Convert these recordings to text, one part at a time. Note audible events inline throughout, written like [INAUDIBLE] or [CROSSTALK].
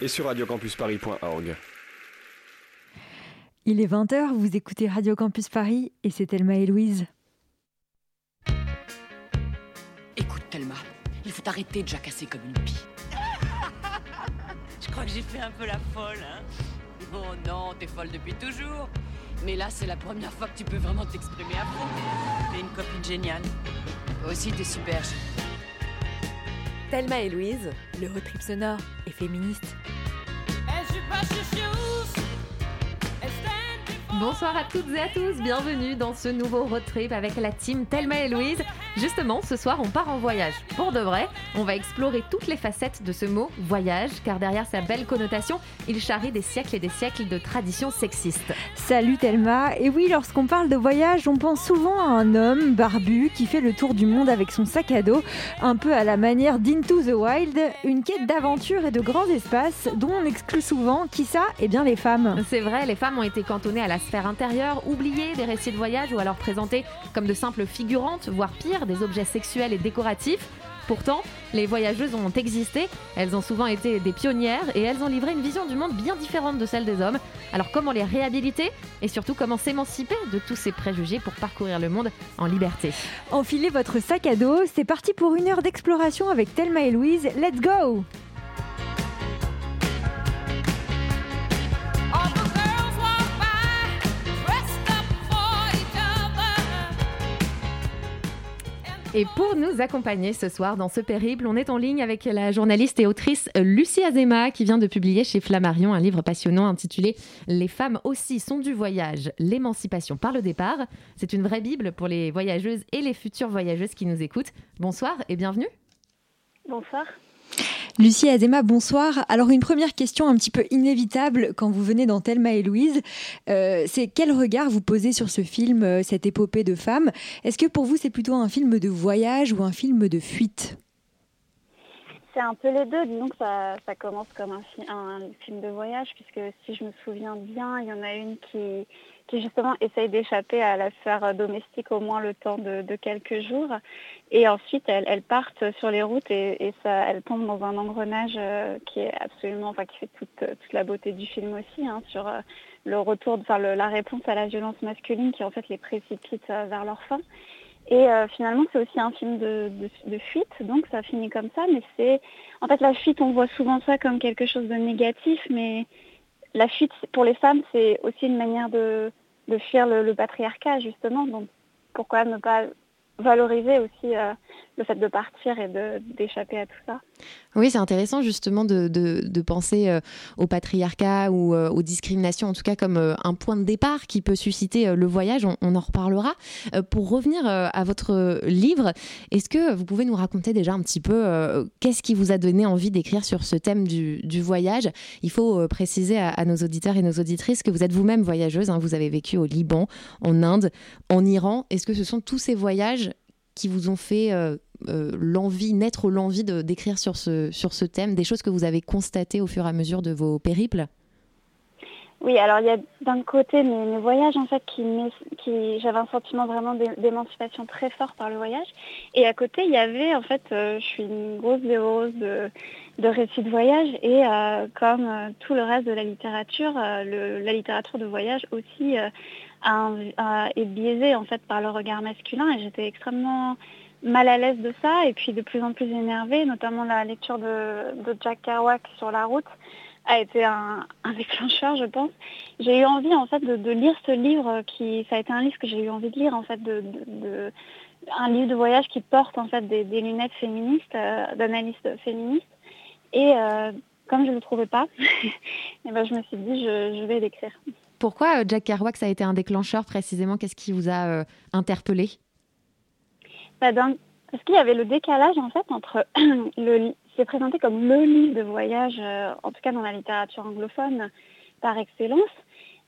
et sur radiocampusparis.org. Il est 20h, vous écoutez Radio Campus Paris et c'est Thelma et Louise. Écoute Thelma, il faut arrêter de jacasser comme une pie. [LAUGHS] Je crois que j'ai fait un peu la folle, hein Oh non, t'es folle depuis toujours. Mais là, c'est la première fois que tu peux vraiment t'exprimer à fond. T'es une copine géniale. Toi aussi, t'es super. Thelma et Louise, le road trip sonore et féministe. Bonsoir à toutes et à tous, bienvenue dans ce nouveau road trip avec la team Thelma et Louise. Justement, ce soir, on part en voyage. Pour de vrai, on va explorer toutes les facettes de ce mot voyage, car derrière sa belle connotation, il charrie des siècles et des siècles de traditions sexistes. Salut Thelma, et oui, lorsqu'on parle de voyage, on pense souvent à un homme barbu qui fait le tour du monde avec son sac à dos, un peu à la manière d'Into the Wild, une quête d'aventure et de grands espaces dont on exclut souvent, qui ça Eh bien les femmes. C'est vrai, les femmes ont été cantonnées à la sphère intérieure, oubliées des récits de voyage ou alors présentées comme de simples figurantes, voire pire, des objets sexuels et décoratifs. Pourtant, les voyageuses ont existé, elles ont souvent été des pionnières et elles ont livré une vision du monde bien différente de celle des hommes. Alors comment les réhabiliter et surtout comment s'émanciper de tous ces préjugés pour parcourir le monde en liberté? Enfilez votre sac à dos, c'est parti pour une heure d'exploration avec Thelma et Louise, let's go Et pour nous accompagner ce soir dans ce périple, on est en ligne avec la journaliste et autrice Lucie Azema qui vient de publier chez Flammarion un livre passionnant intitulé Les femmes aussi sont du voyage, l'émancipation par le départ. C'est une vraie bible pour les voyageuses et les futures voyageuses qui nous écoutent. Bonsoir et bienvenue. Bonsoir. Lucie Azema, bonsoir. Alors une première question un petit peu inévitable quand vous venez dans Thelma et Louise, euh, c'est quel regard vous posez sur ce film, euh, cette épopée de femmes? Est-ce que pour vous c'est plutôt un film de voyage ou un film de fuite? C'est un peu les deux. Disons que ça, commence comme un, un, film de voyage, puisque si je me souviens bien, il y en a une qui, qui justement essaye d'échapper à la sphère domestique au moins le temps de, quelques jours. Et ensuite, elles, partent sur les routes et, elles tombent dans un engrenage euh, qui est absolument, enfin qui fait toute, toute la beauté du film aussi, hein, sur euh, le retour, enfin la réponse à la violence masculine qui en fait les précipite euh, vers leur fin. Et finalement, c'est aussi un film de, de, fuite, donc ça finit comme ça. Mais c'est, en fait, la fuite, on voit souvent ça comme quelque chose de négatif, mais la fuite pour les femmes, c'est aussi une manière de, fuir le, patriarcat, justement. Donc pourquoi ne pas valoriser aussi euh, le fait de partir et d'échapper à tout ça. Oui, c'est intéressant justement de, de, penser euh, au patriarcat ou euh, aux discriminations, en tout cas comme un point de départ qui peut susciter le voyage. On, en reparlera. pour revenir à votre livre, est-ce que vous pouvez nous raconter déjà un petit peu qu'est-ce qui vous a donné envie d'écrire sur ce thème du, du voyage? Il faut préciser à, nos auditeurs et nos auditrices que vous êtes vous-même voyageuse. Hein. vous avez vécu au Liban, en Inde, en Iran. Est-ce que ce sont tous ces voyages qui vous ont fait euh, l'envie, naître l'envie d'écrire sur ce, sur ce thème, des choses que vous avez constatées au fur et à mesure de vos périples? Oui, alors il y a d'un côté mes, voyages en fait qui, qui j'avais un sentiment vraiment d'émancipation très fort par le voyage, et à côté il y avait en fait, euh, je suis une grosse dévoreuse de, de récits de voyage et euh, comme tout le reste de la littérature, la littérature de voyage aussi est biaisée en fait par le regard masculin et j'étais extrêmement mal à l'aise de ça et puis de plus en plus énervée, notamment la lecture de, Jack Kerouac sur la route a été un, déclencheur, je pense. J'ai eu envie en fait de, lire ce livre qui, ça a été un livre que j'ai eu envie de lire en fait, de, un livre de voyage qui porte en fait des, lunettes féministes, euh, d'analystes féministes. Et euh, comme je ne le trouvais pas, et [LAUGHS] eh ben, je me suis dit je, vais l'écrire. Pourquoi euh, Jack Kerouac ça a été un déclencheur précisément? Qu'est-ce qui vous a interpellé? Bah, parce qu'il y avait le décalage en fait entre [CLEARS THROAT] le c'est présenté comme le livre de voyage, euh, en tout cas dans la littérature anglophone, par excellence.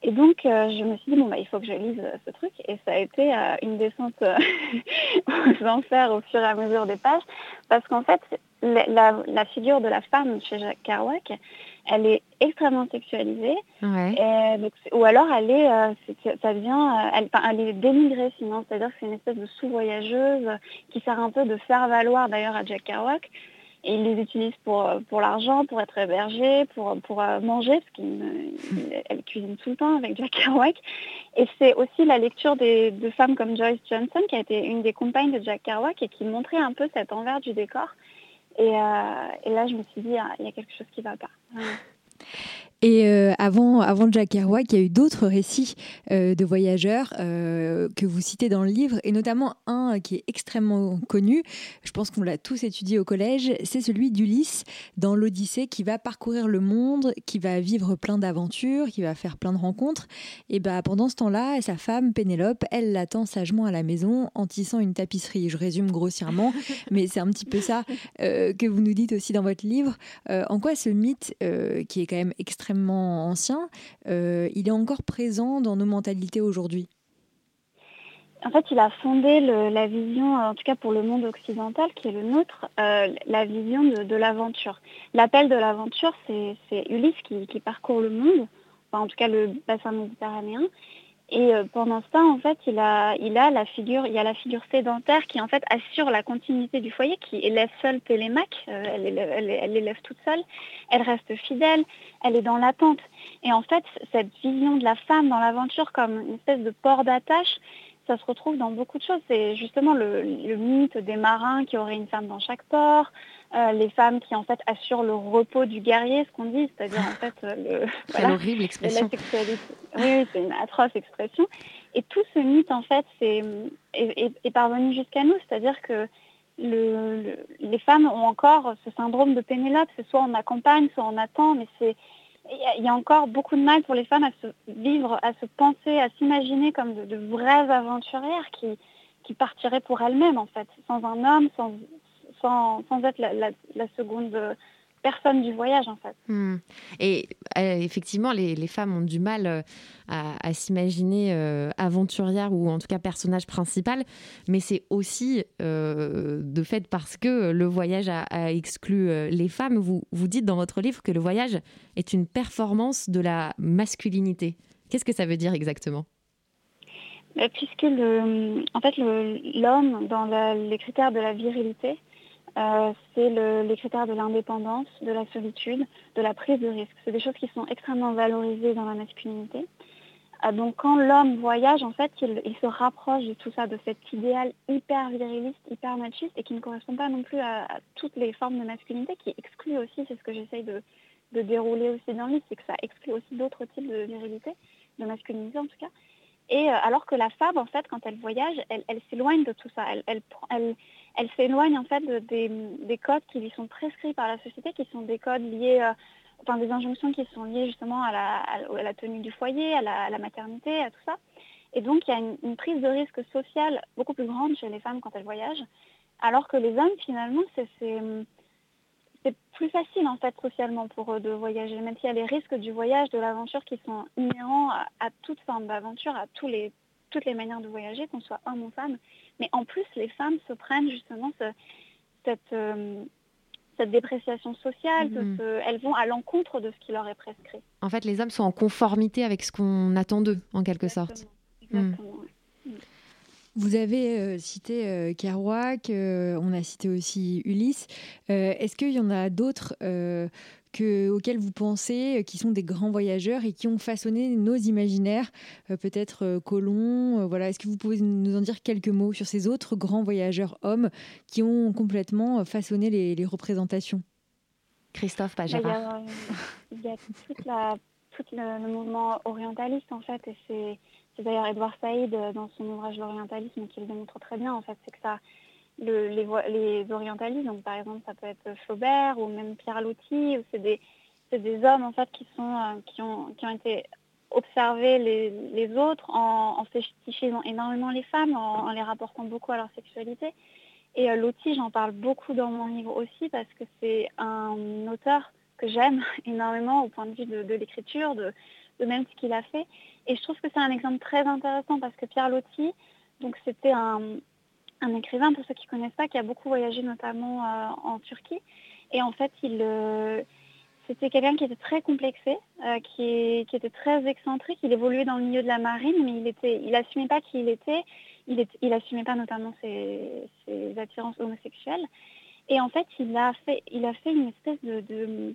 Et donc, euh, je me suis dit, bon, bah, il faut que je lise euh, ce truc. Et ça a été une descente [LAUGHS] aux enfers au fur et à mesure des pages. Parce qu'en fait, la, figure de la femme chez Jacques Kerouac, elle est extrêmement sexualisée. ou alors, elle est, euh, ça devient, euh, elle, est dénigrée sinon. C'est-à-dire que c'est une espèce de sous-voyageuse qui sert un peu de faire valoir d'ailleurs à Jack Kerouac et il les utilise pour, pour l'argent, pour être hébergé, pour, pour manger, parce qu'elle cuisine tout le temps avec Jack Kerouac. Et c'est aussi la lecture des, de femmes comme Joyce Johnson, qui a été une des compagnes de Jack Kerouac et qui montrait un peu cet envers du décor. Et, et là, je me suis dit, ah, il y a quelque chose qui ne va pas. [LAUGHS] Et euh, avant, avant Jack Kerouac, il y a eu d'autres récits euh, de voyageurs euh, que vous citez dans le livre, et notamment un qui est extrêmement connu. Je pense qu'on l'a tous étudié au collège. C'est celui d'Ulysse dans l'Odyssée qui va parcourir le monde, qui va vivre plein d'aventures, qui va faire plein de rencontres. Et bah, pendant ce temps-là, sa femme Pénélope, elle l'attend sagement à la maison en tissant une tapisserie. Je résume grossièrement, [LAUGHS] mais c'est un petit peu ça que vous nous dites aussi dans votre livre. en quoi ce mythe, qui est quand même extrêmement ancien, euh, il est encore présent dans nos mentalités aujourd'hui en fait, il a fondé la vision, en tout cas pour le monde occidental, qui est le nôtre, euh, la vision de, l'aventure. L'appel de l'aventure, c'est Ulysse qui, parcourt le monde, en tout cas le bassin méditerranéen, et euh, pendant ce temps, en fait, il a, la figure, y a la figure sédentaire qui en fait assure la continuité du foyer, qui élève seule Télémaque, euh, elle, elle, élève toute seule, elle reste fidèle, elle est dans l'attente. Et en fait, cette vision de la femme dans l'aventure comme une espèce de port d'attache, ça se retrouve dans beaucoup de choses. C'est justement le, mythe des marins qui auraient une femme dans chaque port, euh, les femmes qui en fait assurent le repos du guerrier, ce qu'on dit, c'est-à-dire en fait euh, le, [LAUGHS] horrible expression. Oui, c'est une atroce expression. Et tout ce mythe en fait est, parvenu jusqu'à nous, c'est-à-dire que les femmes ont encore ce syndrome de Pénélope, c'est soit on accompagne, soit on attend, mais c'est il y a encore beaucoup de mal pour les femmes à se vivre, à se penser, à s'imaginer comme de, vraies aventurières qui, partiraient pour elles-mêmes, en fait, sans un homme, sans, sans, être la, la, seconde personne du voyage en fait. Hmm. Et euh, effectivement, les, les, femmes ont du mal euh, à, s'imaginer euh, aventurière ou en tout cas personnage principal, mais c'est aussi de fait parce que le voyage a, exclu les femmes. Vous, vous dites dans votre livre que le voyage est une performance de la masculinité. Qu'est-ce que ça veut dire exactement? Puisque le, en fait l'homme dans les critères de la virilité euh, c'est les critères de l'indépendance, de la solitude, de la prise de risque. C'est des choses qui sont extrêmement valorisées dans la masculinité. Euh, donc quand l'homme voyage, en fait, il, se rapproche de tout ça, de cet idéal hyper viriliste, hyper machiste, et qui ne correspond pas non plus à, toutes les formes de masculinité, qui exclut aussi, c'est ce que j'essaye de, dérouler aussi dans le livre, c'est que ça exclut aussi d'autres types de virilité, de masculinité en tout cas. Et euh, alors que la femme, en fait, quand elle voyage, elle, s'éloigne de tout ça. Elle, s'éloigne en fait des, codes qui lui sont prescrits par la société, qui sont des codes liés, euh, enfin des injonctions qui sont liées justement à la, tenue du foyer, à la, maternité, à tout ça. Et donc il y a une, prise de risque social beaucoup plus grande chez les femmes quand elles voyagent, alors que les hommes finalement c'est c'est plus facile en fait socialement pour eux de voyager, même s'il y a les risques du voyage, de l'aventure qui sont inhérents à, toute forme d'aventure, à tous les, toutes les manières de voyager, qu'on soit homme ou femme. Mais en plus, les femmes se prennent justement cette, euh, cette dépréciation sociale, mhm. elles vont à l'encontre de ce qui leur est prescrit. En fait, les hommes sont en conformité avec ce qu'on attend d'eux, en quelque sorte. Exactement. Vous avez euh, cité euh, Kerouac, euh, on a cité aussi Ulysse. Est-ce qu'il y en a d'autres auxquels vous pensez, qui sont des grands voyageurs et qui ont façonné nos imaginaires Peut-être Colomb, voilà. Est-ce que vous pouvez nous en dire quelques mots sur ces autres grands voyageurs hommes qui ont complètement façonné les, représentations? Christophe bah, Pajara. Il y a, tout, le, mouvement orientaliste en fait, et c'est c'est d'ailleurs Edouard Saïd euh, dans son ouvrage L'orientalisme qui le démontre très bien en fait, c'est que les, orientalistes, donc par exemple ça peut être Flaubert ou même Pierre Loti, c'est des, hommes en fait qui euh, ont été observer les, autres en, en fétichisant énormément les femmes, en, les rapportant beaucoup à leur sexualité. Et euh, j'en parle beaucoup dans mon livre aussi parce que c'est un auteur que j'aime [LAUGHS] énormément au point de vue de, l'écriture, de même ce qu'il a fait. Et je trouve que c'est un exemple très intéressant parce que Pierre Loti, donc c'était un, écrivain, pour ceux qui ne connaissent pas, qui a beaucoup voyagé notamment euh, en Turquie. Et en fait, euh, c'était quelqu'un qui était très complexé, euh, qui, était très excentrique. Il évoluait dans le milieu de la marine, mais il était, il assumait pas qui il était. Il, n'assumait pas notamment ses, attirances homosexuelles. Et en fait, il a fait une espèce de,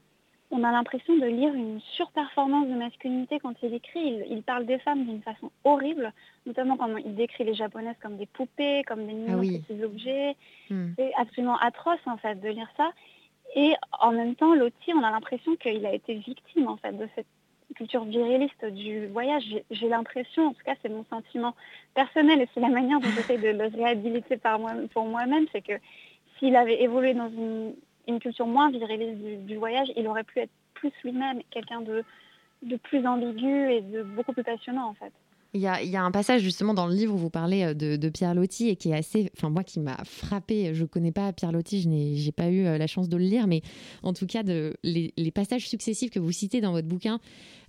on a l'impression de lire une surperformance de masculinité quand il écrit. Il, parle des femmes d'une façon horrible, notamment quand il décrit les japonaises comme des poupées, comme des ah mignons petits objets. Hmm. C'est absolument atroce en fait de lire ça. Et en même temps, Loti, on a l'impression qu'il a été victime en fait de cette culture viriliste du voyage. J'ai l'impression, en tout cas c'est mon sentiment personnel et c'est la manière dont j'essaie de le réhabiliter par moi, pour moi-même, c'est que s'il avait évolué dans une, culture moins viriliste du, voyage, il aurait pu être plus lui-même, quelqu'un de, de plus ambigu et de beaucoup plus passionnant en fait. Il y, a, un passage justement dans le livre où vous parlez euh, de, Pierre Loti et qui est assez, enfin moi qui m'a frappé. Je connais pas Pierre Loti, je n'ai pas eu euh, la chance de le lire, mais en tout cas de, les, passages successifs que vous citez dans votre bouquin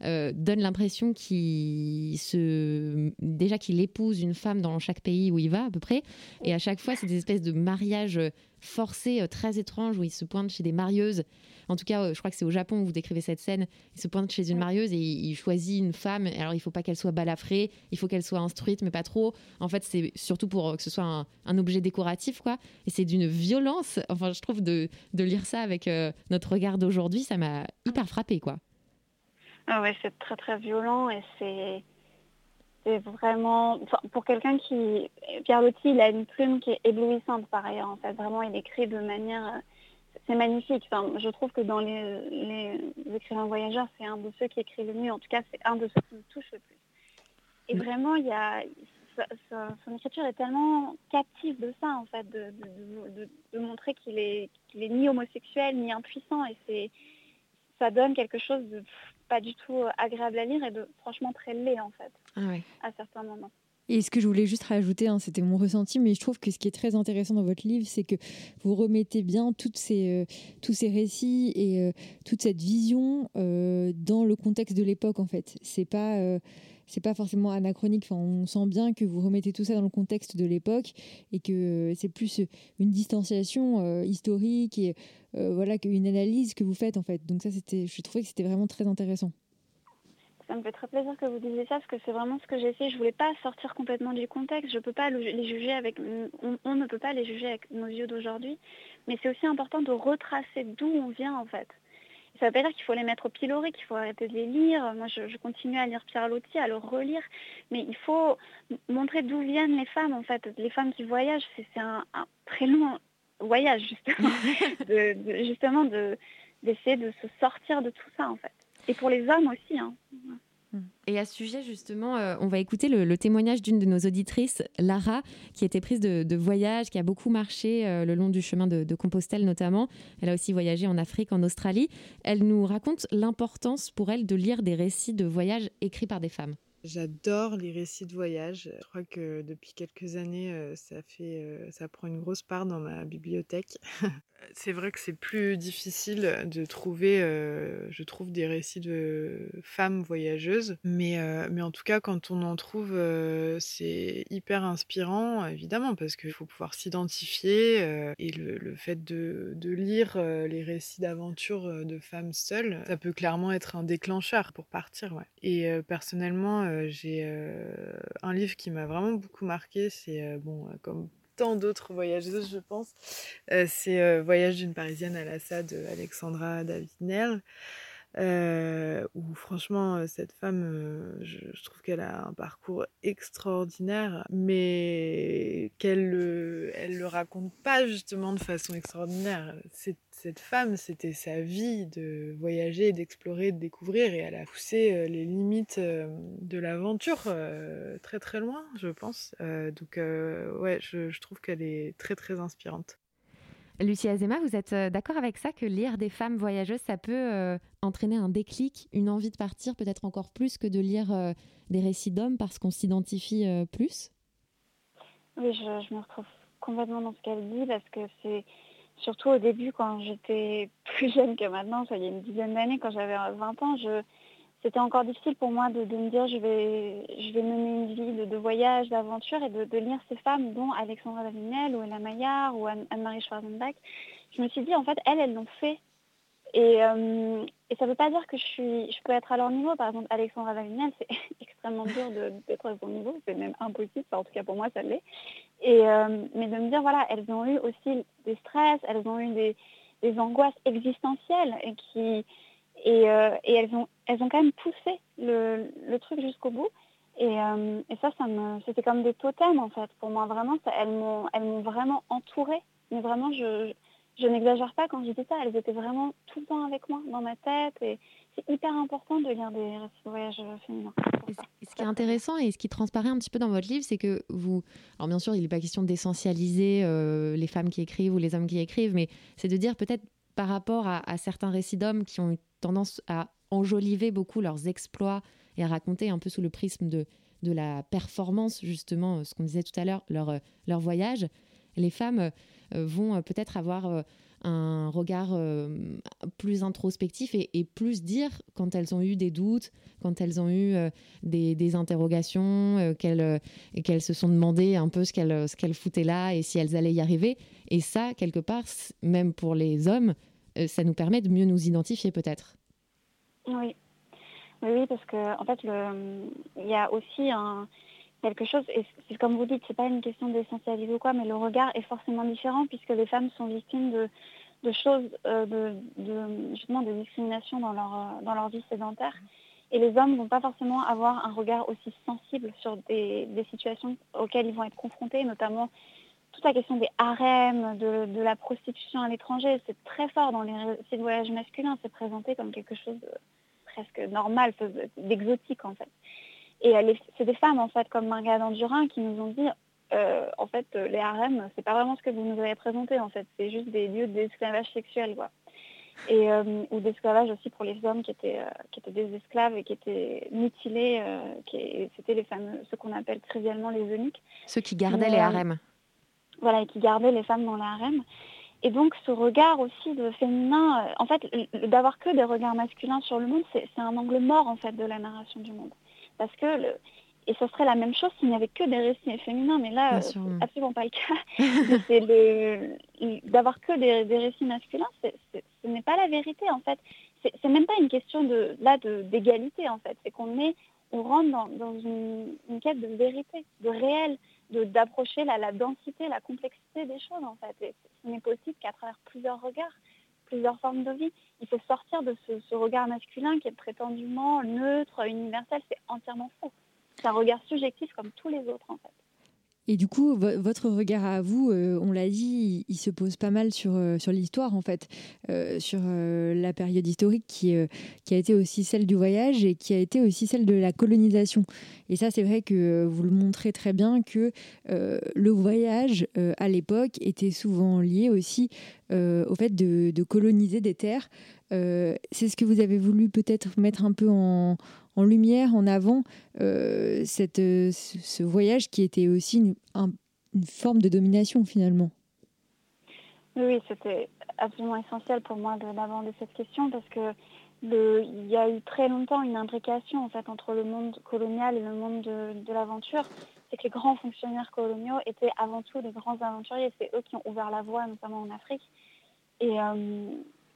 euh, donnent l'impression qu'il se, déjà qu'il épouse une femme dans chaque pays où il va à peu près, et à chaque fois c'est des espèces de mariages forcés très étranges où il se pointe chez des marieuses en tout cas, euh, je crois que c'est au Japon où vous décrivez cette scène. Il se pointe chez une marieuse et il, choisit une femme. Alors, il faut pas qu'elle soit balafrée, il faut qu'elle soit instruite, mais pas trop. En fait, c'est surtout pour euh, que ce soit un, objet décoratif, quoi. Et c'est d'une violence. Enfin, je trouve de, lire ça avec euh, notre regard d'aujourd'hui, ça m'a hyper frappé, quoi. Ah ouais, c'est très très violent et c'est c'est vraiment pour quelqu'un qui Pierre Loti, il a une plume qui est éblouissante par ailleurs. En fait, vraiment, il écrit de manière c'est magnifique. Enfin, je trouve que dans les, écrivains voyageurs, c'est un de ceux qui écrit le mieux. En tout cas, c'est un de ceux qui me touche le plus. Et mm. vraiment, il y a, son écriture est tellement captive de ça, en fait, de, montrer qu'il est, est ni homosexuel ni impuissant. Et c'est, ça donne quelque chose de pas du tout agréable à lire et de franchement très laid, en fait, ah à certains moments. Et ce que je voulais juste rajouter, hein, c'était mon ressenti, mais je trouve que ce qui est très intéressant dans votre livre, c'est que vous remettez bien toutes ces, euh, tous ces récits et euh, toute cette vision euh, dans le contexte de l'époque, en fait. C'est pas c'est pas forcément anachronique. On sent bien que vous remettez tout ça dans le contexte de l'époque et que c'est plus une distanciation historique et voilà qu'une analyse que vous faites en fait. Donc ça, c'était, je trouvais que c'était vraiment très intéressant. Ça me fait très plaisir que vous disiez ça parce que c'est vraiment ce que j'ai fait. Je voulais pas sortir complètement du contexte. Je peux pas les juger avec. On, ne peut pas les juger avec nos yeux d'aujourd'hui. Mais c'est aussi important de retracer d'où on vient en fait. Ça ne veut pas dire qu'il faut les mettre au pilori, qu'il faut arrêter de les lire. Moi, je, continue à lire Pierre Loti, à le relire. Mais il faut montrer d'où viennent les femmes, en fait. Les femmes qui voyagent, c'est un, très long voyage, justement. [LAUGHS] justement, d'essayer de se sortir de tout ça, en fait. Et pour les hommes aussi. Hein. Et à ce sujet, justement, euh, on va écouter le, témoignage d'une de nos auditrices, Lara, qui était prise de, voyage, qui a beaucoup marché euh, le long du chemin de, Compostelle notamment. Elle a aussi voyagé en Afrique, en Australie. Elle nous raconte l'importance pour elle de lire des récits de voyage écrits par des femmes. J'adore les récits de voyage. Je crois que depuis quelques années, euh, ça fait, ça prend une grosse part dans ma bibliothèque. [LAUGHS] c'est vrai que c'est plus difficile de trouver, euh, je trouve, des récits de femmes voyageuses. Mais, euh, mais en tout cas, quand on en trouve, euh, c'est hyper inspirant, évidemment, parce qu'il faut pouvoir s'identifier. et le, fait de, de lire les récits d'aventure de femmes seules, ça peut clairement être un déclencheur pour partir. Et personnellement, j'ai un livre qui m'a vraiment beaucoup marqué. C'est, bon, comme tant d'autres voyageuses, je pense. Euh, c'est euh, Voyage d'une Parisienne à Lassa de Alexandra David-Nerl. Euh, où franchement cette femme, je, trouve qu'elle a un parcours extraordinaire, mais qu'elle le, elle le raconte pas justement de façon extraordinaire. C'est cette femme, c'était sa vie de voyager, d'explorer, de découvrir, et elle a poussé euh, les limites euh, de l'aventure euh, très très loin, je pense. donc ouais, je, trouve qu'elle est très très inspirante. Lucie Azema, vous êtes d'accord avec ça que lire des femmes voyageuses, ça peut entraîner un déclic, une envie de partir, peut-être encore plus que de lire des récits d'hommes parce qu'on s'identifie plus? Oui, je, me retrouve complètement dans ce qu'elle dit parce que c'est surtout au début quand j'étais [LAUGHS] plus jeune que maintenant, ça y a une dizaine d'années, quand j'avais 20 ans, je, c'était encore difficile pour moi de, me dire je vais, je vais mener une vie de, voyage, d'aventure et de, lire ces femmes, dont Alexandra Davinel ou Ella Maillard ou Anne-Marie Schwarzenbach. Je me suis dit, en fait, elles, elles l'ont fait. Et, euh, et ça ne veut pas dire que je, suis, je peux être à leur niveau. Par exemple, Alexandra Valinel, c'est [LAUGHS] extrêmement dur d'être à son niveau. C'est même impossible. en tout cas, pour moi, ça l'est. Euh, mais de me dire, voilà, elles ont eu aussi des stress, elles ont eu des, des angoisses existentielles et, qui, et, euh, et, elles, ont, elles ont quand même poussé le, truc jusqu'au bout. Et, euh, ça, c'était comme des totems, en fait. Pour moi, vraiment, elles m'ont vraiment entourée. Mais vraiment, je je n'exagère pas quand je dis ça, elles étaient vraiment tout le temps avec moi, dans ma tête. Et c'est hyper important de lire des récits de voyage féminins. Ce qui est intéressant et ce qui transparaît un petit peu dans votre livre, c'est que vous. Alors, bien sûr, il n'est pas question d'essentialiser euh, les femmes qui écrivent ou les hommes qui écrivent, mais c'est de dire peut-être par rapport à, certains récits d'hommes qui ont eu tendance à enjoliver beaucoup leurs exploits et à raconter un peu sous le prisme de, de la performance, justement, ce qu'on disait tout à l'heure, leur, leur voyage. Les femmes euh, vont euh, peut-être avoir euh, un regard plus introspectif et, plus dire quand elles ont eu des doutes, quand elles ont eu des, interrogations, qu'elles se sont demandé un peu ce qu'elles foutaient là et si elles allaient y arriver. Et ça, quelque part, même pour les hommes, ça nous permet de mieux nous identifier peut-être. Oui. Oui, parce que en fait, il y a aussi un, quelque chose, et c'est comme vous dites, c'est pas une question d'essentialiser ou quoi, mais le regard est forcément différent puisque les femmes sont victimes de, choses, euh, de, justement de discrimination dans leur, euh, dans leur vie sédentaire. Et les hommes ne vont pas forcément avoir un regard aussi sensible sur des, situations auxquelles ils vont être confrontés, notamment toute la question des harems, de, la prostitution à l'étranger. C'est très fort dans les récits de voyage masculins, c'est présenté comme quelque chose de presque normal, d'exotique en fait. Et c'est des femmes, en fait, comme Margaret Andurin, qui nous ont dit, euh, en fait, euh, les harems, c'est pas vraiment ce que vous nous avez présenté, en fait. C'est juste des lieux d'esclavage sexuel, quoi. Et, euh, ou d'esclavage aussi pour les hommes qui étaient, qui étaient des esclaves et qui étaient mutilés. c'était les fameux, ce qu'on appelle trivialement les eunuques. Ceux qui gardaient les harems. Voilà, et qui gardaient les femmes dans les harems. Et donc ce regard aussi de féminin, en fait, d'avoir que des regards masculins sur le monde, c'est un angle mort en fait de la narration du monde. Parce que, le... et ce serait la même chose s'il n'y avait que des récits féminins, mais là, c'est absolument pas le cas. [LAUGHS] c'est le... D'avoir que des, récits masculins, ce n'est pas la vérité, en fait. C'est même pas une question de, là d'égalité, en fait. C'est qu'on est, on rentre dans, une, quête de vérité, de réel, d'approcher la, densité, la complexité des choses, en fait. Et ce n'est possible qu'à travers plusieurs regards plusieurs formes de vie. Il faut sortir de ce, regard masculin qui est prétendument neutre, universel. C'est entièrement faux. C'est un regard subjectif comme tous les autres, en fait. Et du coup, votre regard à vous, euh, on l'a dit, il, se pose pas mal sur, euh, sur l'histoire, en fait, euh, sur la période historique qui, a été aussi celle du voyage et qui a été aussi celle de la colonisation. Et ça, c'est vrai que vous le montrez très bien que le voyage, à l'époque, était souvent lié aussi au fait de, coloniser des terres. c'est ce que vous avez voulu peut-être mettre un peu en en lumière, en avant, euh, cette, euh, ce voyage qui était aussi une, forme de domination finalement. Oui, c'était absolument essentiel pour moi d'aborder cette question parce que il y a eu très longtemps une imbrication en fait entre le monde colonial et le monde de, l'aventure. C'est que les grands fonctionnaires coloniaux étaient avant tout des grands aventuriers. C'est eux qui ont ouvert la voie, notamment en Afrique. Et, euh,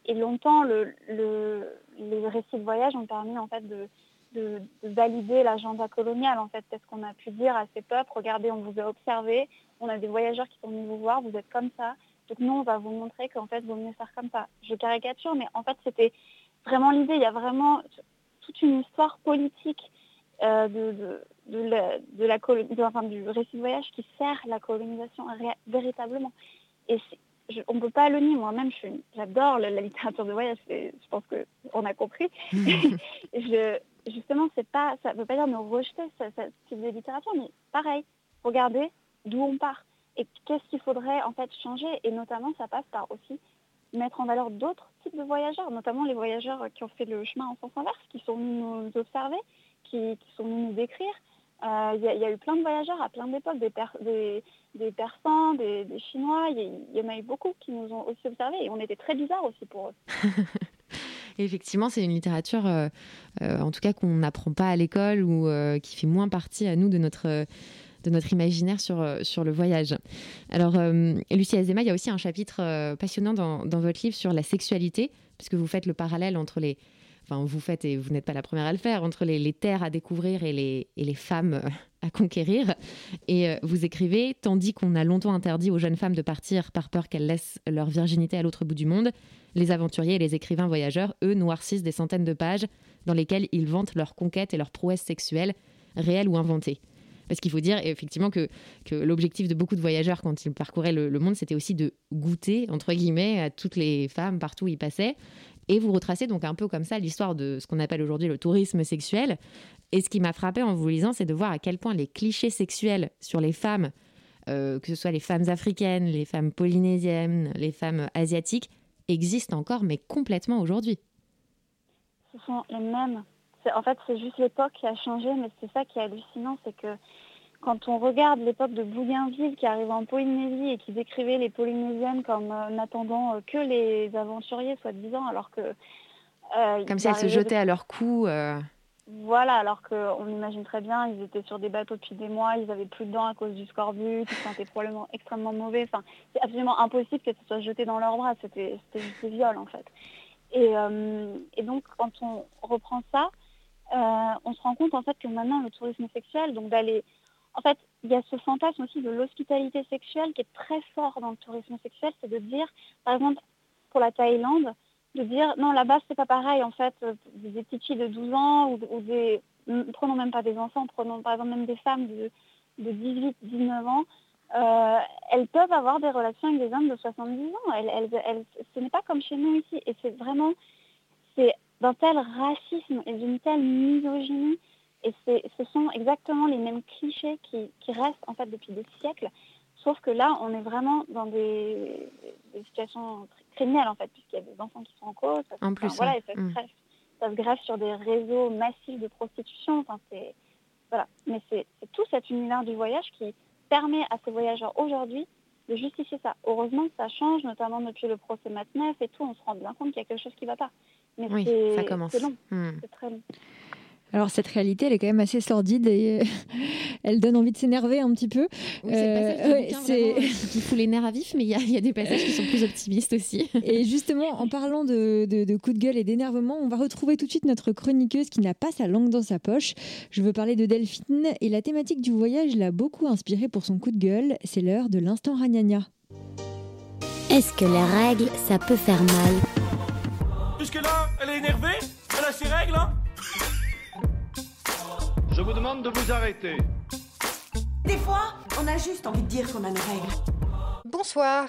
et longtemps, le, le, les récits de voyage ont permis en fait de, de, valider l'agenda colonial, en fait. C'est ce qu'on a pu dire à ces peuples, regardez, on vous a observé, on a des voyageurs qui sont venus vous voir, vous êtes comme ça. Donc nous, on va vous montrer qu'en fait, vaut mieux faire comme ça. Je caricature, mais en fait, c'était vraiment l'idée. Il y a vraiment toute une histoire politique euh, de, de, la, de la enfin, du récit de voyage qui sert la colonisation véritablement. Et on ne peut pas le nier. Moi-même, j'adore la, littérature de voyage. Je pense qu'on a compris. [LAUGHS] [LAUGHS] je, justement, ça ne veut pas dire nous rejeter ce, type de littérature, mais pareil, regardez d'où on part et qu'est-ce qu'il faudrait en fait changer? Et notamment, ça passe par aussi mettre en valeur d'autres types de voyageurs, notamment les voyageurs qui ont fait le chemin en sens inverse, qui sont venus nous observer, qui, sont venus nous décrire. Euh, il y, a eu plein de voyageurs à plein d'époques, des, des, Persans, des, Chinois, il y, en a eu beaucoup qui nous ont aussi observés et on était très bizarres aussi pour eux. [LAUGHS] effectivement, c'est une littérature, euh, euh, en tout cas, qu'on n'apprend pas à l'école ou euh, qui fait moins partie à nous de notre de notre imaginaire sur, sur le voyage. Alors, Lucie Azema, il y a aussi un chapitre passionnant dans, dans, votre livre sur la sexualité, puisque vous faites le parallèle entre les, enfin vous faites et vous n'êtes pas la première à le faire, entre les, terres à découvrir et les, et les femmes à conquérir. Et vous écrivez, tandis qu'on a longtemps interdit aux jeunes femmes de partir par peur qu'elles laissent leur virginité à l'autre bout du monde, les aventuriers et les écrivains voyageurs, eux, noircissent des centaines de pages dans lesquelles ils vantent leurs conquêtes et leurs prouesses sexuelles, réelles ou inventées. Parce qu'il faut dire effectivement que, l'objectif de beaucoup de voyageurs quand ils parcouraient le, monde, c'était aussi de goûter, entre guillemets, à toutes les femmes partout où ils passaient. Et vous retracez donc un peu comme ça l'histoire de ce qu'on appelle aujourd'hui le tourisme sexuel. Et ce qui m'a frappé en vous lisant, c'est de voir à quel point les clichés sexuels sur les femmes, euh, que ce soit les femmes africaines, les femmes polynésiennes, les femmes asiatiques, existent encore, mais complètement aujourd'hui. Ce sont les mêmes. En fait, c'est juste l'époque qui a changé, mais c'est ça qui est hallucinant, c'est que quand on regarde l'époque de Bougainville qui arrivait en Polynésie et qui décrivait les Polynésiennes comme euh, n'attendant euh, que les aventuriers, soi-disant, alors que... Euh, comme si elles se jetaient à leur cou. Voilà, alors qu'on imagine très bien, ils étaient sur des bateaux depuis des mois, ils avaient plus de dents à cause du scorbut, ils sentaient probablement extrêmement mauvais. Enfin, c'est absolument impossible que ce soit jeté dans leurs bras, c'était juste des viols en fait. Et, euh, et, donc quand on reprend ça, euh, on se rend compte en fait que maintenant le tourisme sexuel, donc d'aller... En fait, il y a ce fantasme aussi de l'hospitalité sexuelle qui est très fort dans le tourisme sexuel, c'est de dire, par exemple, pour la Thaïlande, de dire non là-bas c'est pas pareil en fait euh, des petites filles de 12 ans ou, des prenons même pas des enfants prenons par exemple même des femmes de, de 18 19 ans euh, elles peuvent avoir des relations avec des hommes de 70 ans. Ce n'est pas comme chez nous ici. Et c'est vraiment c'est d'un tel racisme et d'une telle misogynie et ce sont exactement les mêmes clichés qui, qui restent en fait depuis des siècles Sauf que là, on est vraiment dans des, situations criminelles, en fait, puisqu'il y a des enfants qui sont en cause. En plus, voilà, ça, se mm. greffe, ça, se greffe, sur des réseaux massifs de prostitution. Enfin, c'est, voilà. Mais c'est tout cet univers du voyage qui permet à ces voyageurs aujourd'hui de justifier ça. Heureusement que ça change, notamment depuis le procès Matneff et tout, on se rend bien compte qu'il y a quelque chose qui ne va pas. Mais oui, ça commence. C'est long, mm. c'est très long. Alors cette réalité, elle est quand même assez sordide et [LAUGHS] elle donne envie de s'énerver un petit peu. Oui, c'est euh, qui fout les nerfs à vif, mais il y, a des passages qui sont plus optimistes aussi. [LAUGHS] Et justement, en parlant de, de, coups de gueule et d'énervement, on va retrouver tout de suite notre chroniqueuse qui n'a pas sa langue dans sa poche. Je veux parler de Delphine et la thématique du voyage l'a beaucoup inspirée pour son coup de gueule. C'est l'heure de l'instant Ragnagna. Est-ce que les règles, ça peut faire mal? Jusque là, elle est énervée Elle a ses règles, hein? Je vous demande de vous arrêter. Des fois, on a juste envie de dire qu'on a nos règles. Bonsoir.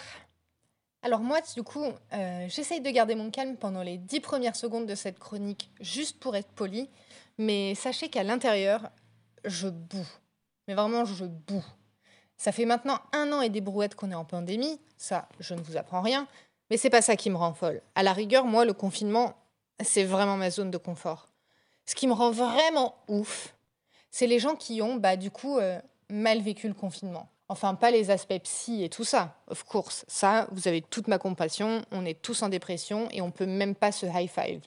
Alors moi, du coup, euh, j'essaye de garder mon calme pendant les dix premières secondes de cette chronique, juste pour être poli. Mais sachez qu'à l'intérieur, je boue. Mais vraiment, je boue. Ça fait maintenant un an et des brouettes qu'on est en pandémie. Ça, je ne vous apprends rien. Mais c'est pas ça qui me rend folle. À la rigueur, moi, le confinement, c'est vraiment ma zone de confort. Ce qui me rend vraiment ouf, c'est les gens qui ont, bah, du coup, euh, mal vécu le confinement. Enfin, pas les aspects psy et tout ça, of course. Ça, vous avez toute ma compassion, on est tous en dépression et on peut même pas se high-five.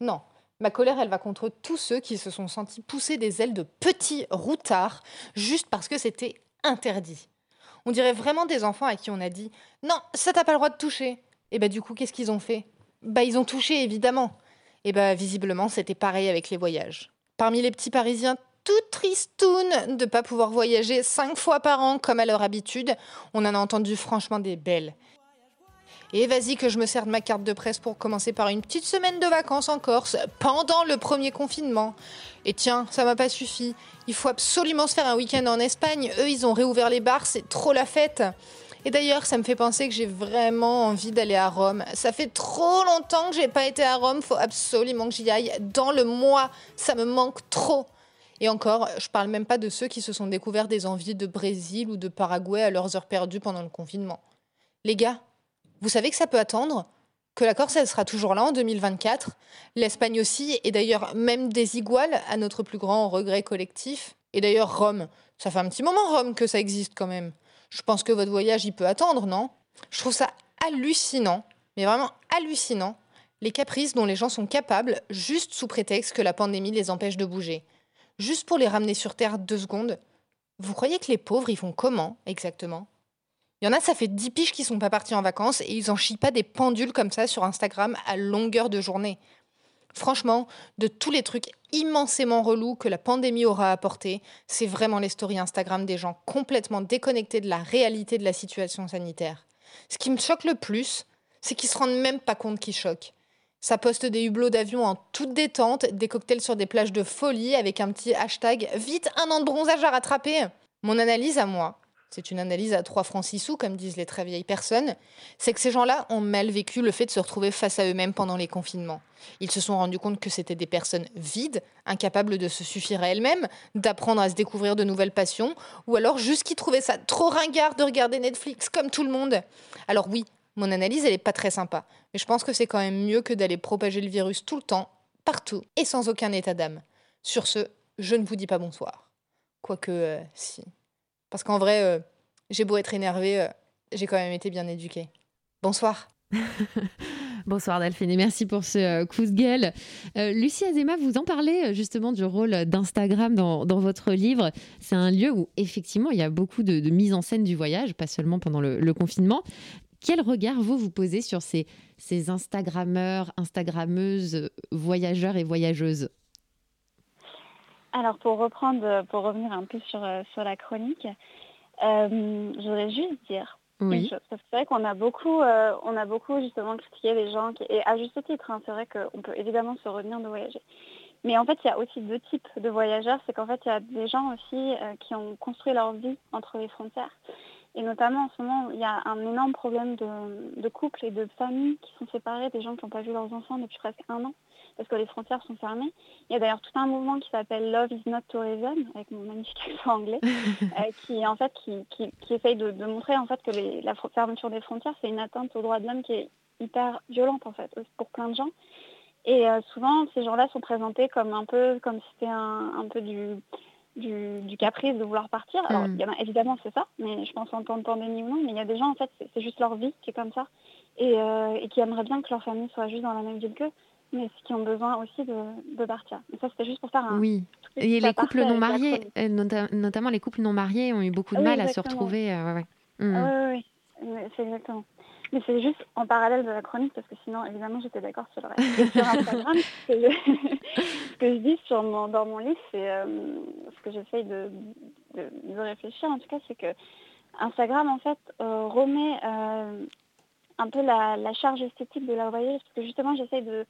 Non, ma colère, elle va contre tous ceux qui se sont sentis pousser des ailes de petits routards juste parce que c'était interdit. On dirait vraiment des enfants à qui on a dit Non, ça t'as pas le droit de toucher. Et bah, du coup, qu'est-ce qu'ils ont fait? Bah, ils ont touché, évidemment. Et bah, visiblement, c'était pareil avec les voyages. Parmi les petits Parisiens tout tristoun de pas pouvoir voyager cinq fois par an comme à leur habitude. On en a entendu franchement des belles. Et vas-y que je me sers de ma carte de presse pour commencer par une petite semaine de vacances en Corse pendant le premier confinement. Et tiens, ça m'a pas suffi. Il faut absolument se faire un week-end en Espagne. Eux, ils ont réouvert les bars, c'est trop la fête. Et d'ailleurs, ça me fait penser que j'ai vraiment envie d'aller à Rome. Ça fait trop longtemps que j'ai pas été à Rome, faut absolument que j'y aille dans le mois. Ça me manque trop. Et encore, je parle même pas de ceux qui se sont découverts des envies de Brésil ou de Paraguay à leurs heures perdues pendant le confinement. Les gars, vous savez que ça peut attendre que la Corse, elle sera toujours là en 2024, l'Espagne aussi, et d'ailleurs même des iguales à notre plus grand regret collectif. Et d'ailleurs Rome, ça fait un petit moment Rome que ça existe quand même. Je pense que votre voyage, il peut attendre, non? Je trouve ça hallucinant, mais vraiment hallucinant, les caprices dont les gens sont capables, juste sous prétexte que la pandémie les empêche de bouger juste pour les ramener sur Terre deux secondes, vous croyez que les pauvres, ils font comment exactement? Il y en a, ça fait dix piges qui sont pas partis en vacances et ils en chient pas des pendules comme ça sur Instagram à longueur de journée. Franchement, de tous les trucs immensément relous que la pandémie aura apporté, c'est vraiment les stories Instagram des gens complètement déconnectés de la réalité de la situation sanitaire. Ce qui me choque le plus, c'est qu'ils se rendent même pas compte qu'ils choquent. Ça poste des hublots d'avion en toute détente, des cocktails sur des plages de folie avec un petit hashtag Vite un an de bronzage à rattraper. Mon analyse à moi, c'est une analyse à 3 francs 6 sous, comme disent les très vieilles personnes, c'est que ces gens-là ont mal vécu le fait de se retrouver face à eux-mêmes pendant les confinements. Ils se sont rendus compte que c'était des personnes vides, incapables de se suffire à elles-mêmes, d'apprendre à se découvrir de nouvelles passions, ou alors juste qui trouvaient ça trop ringard de regarder Netflix comme tout le monde. Alors oui, mon analyse, elle n'est pas très sympa, mais je pense que c'est quand même mieux que d'aller propager le virus tout le temps, partout, et sans aucun état d'âme. Sur ce, je ne vous dis pas bonsoir. Quoique, euh, si. Parce qu'en vrai, euh, j'ai beau être énervée, euh, j'ai quand même été bien éduquée. Bonsoir. [LAUGHS] Bonsoir Delphine et merci pour ce coup de gueule. Lucie Azema, vous en parlez justement du rôle d'Instagram dans, votre livre. C'est un lieu où effectivement il y a beaucoup de, mise en scène du voyage, pas seulement pendant le, confinement. Quel regard vous vous posez sur ces, ces Instagrammeurs, Instagrammeuses, voyageurs et voyageuses? Alors pour reprendre, pour revenir un peu sur, euh, sur la chronique, euh, je voudrais juste dire une chose. Parce que c'est vrai qu'on a beaucoup, euh, on a beaucoup justement critiqué les gens, qui, et à juste titre, hein, c'est vrai qu'on peut évidemment se revenir de voyager. Mais en fait, il y a aussi deux types de voyageurs. C'est qu'en fait, il y a des gens aussi qui ont construit leur vie entre les frontières. Et notamment en ce moment, il y a un énorme problème de, de couples et de familles qui sont séparés, des gens qui n'ont pas vu leurs enfants depuis presque un an parce que les frontières sont fermées. Il y a d'ailleurs tout un mouvement qui s'appelle Love is not tourism, avec mon magnifique accent anglais, [LAUGHS] euh, qui en fait qui, qui, essaye de, montrer en fait que la fermeture des frontières c'est une atteinte aux droits de l'homme qui est hyper violente en fait pour plein de gens. Et euh, souvent ces gens-là sont présentés comme un peu comme si c'était un, peu du, du, caprice de vouloir partir. Alors hmm. évidemment c'est ça, mais je pense en temps de pandémie ou non, mais il y a des gens en fait c'est juste leur vie qui est comme ça et, euh, et qui aimeraient bien que leur famille soit juste dans la même ville qu'eux mais qui ont besoin aussi de, partir. ça, c'était juste pour faire un. Oui. Et les couples non mariés, euh, notamment les couples non mariés, ont eu beaucoup de mal à se retrouver. Euh, mm. oui, oui, c'est exactement. Mais c'est juste en parallèle de la chronique, parce que sinon, évidemment, j'étais d'accord sur le reste. Et sur Instagram, ce, que je, [LAUGHS] dis sur dans mon livre, c'est euh, ce que j'essaye de, de, réfléchir, en tout cas, c'est que Instagram, en fait, remet un peu la, charge esthétique de la voyage, parce que justement, j'essaye de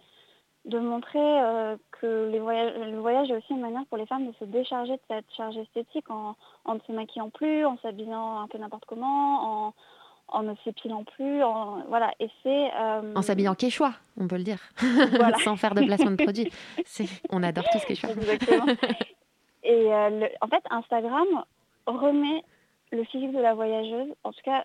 de montrer euh, que les voyages, le voyage est aussi une manière pour les femmes de se décharger de cette charge esthétique en, en ne se maquillant plus, en s'habillant un peu n'importe comment, en, en ne s'épilant plus, en, voilà. Et c'est euh, en s'habillant quechua, on peut le dire, [LAUGHS] sans faire de placement de produit. On adore tout ce quechua. Exactement. [LAUGHS] Et euh, en fait, Instagram remet le physique de la voyageuse, en tout cas,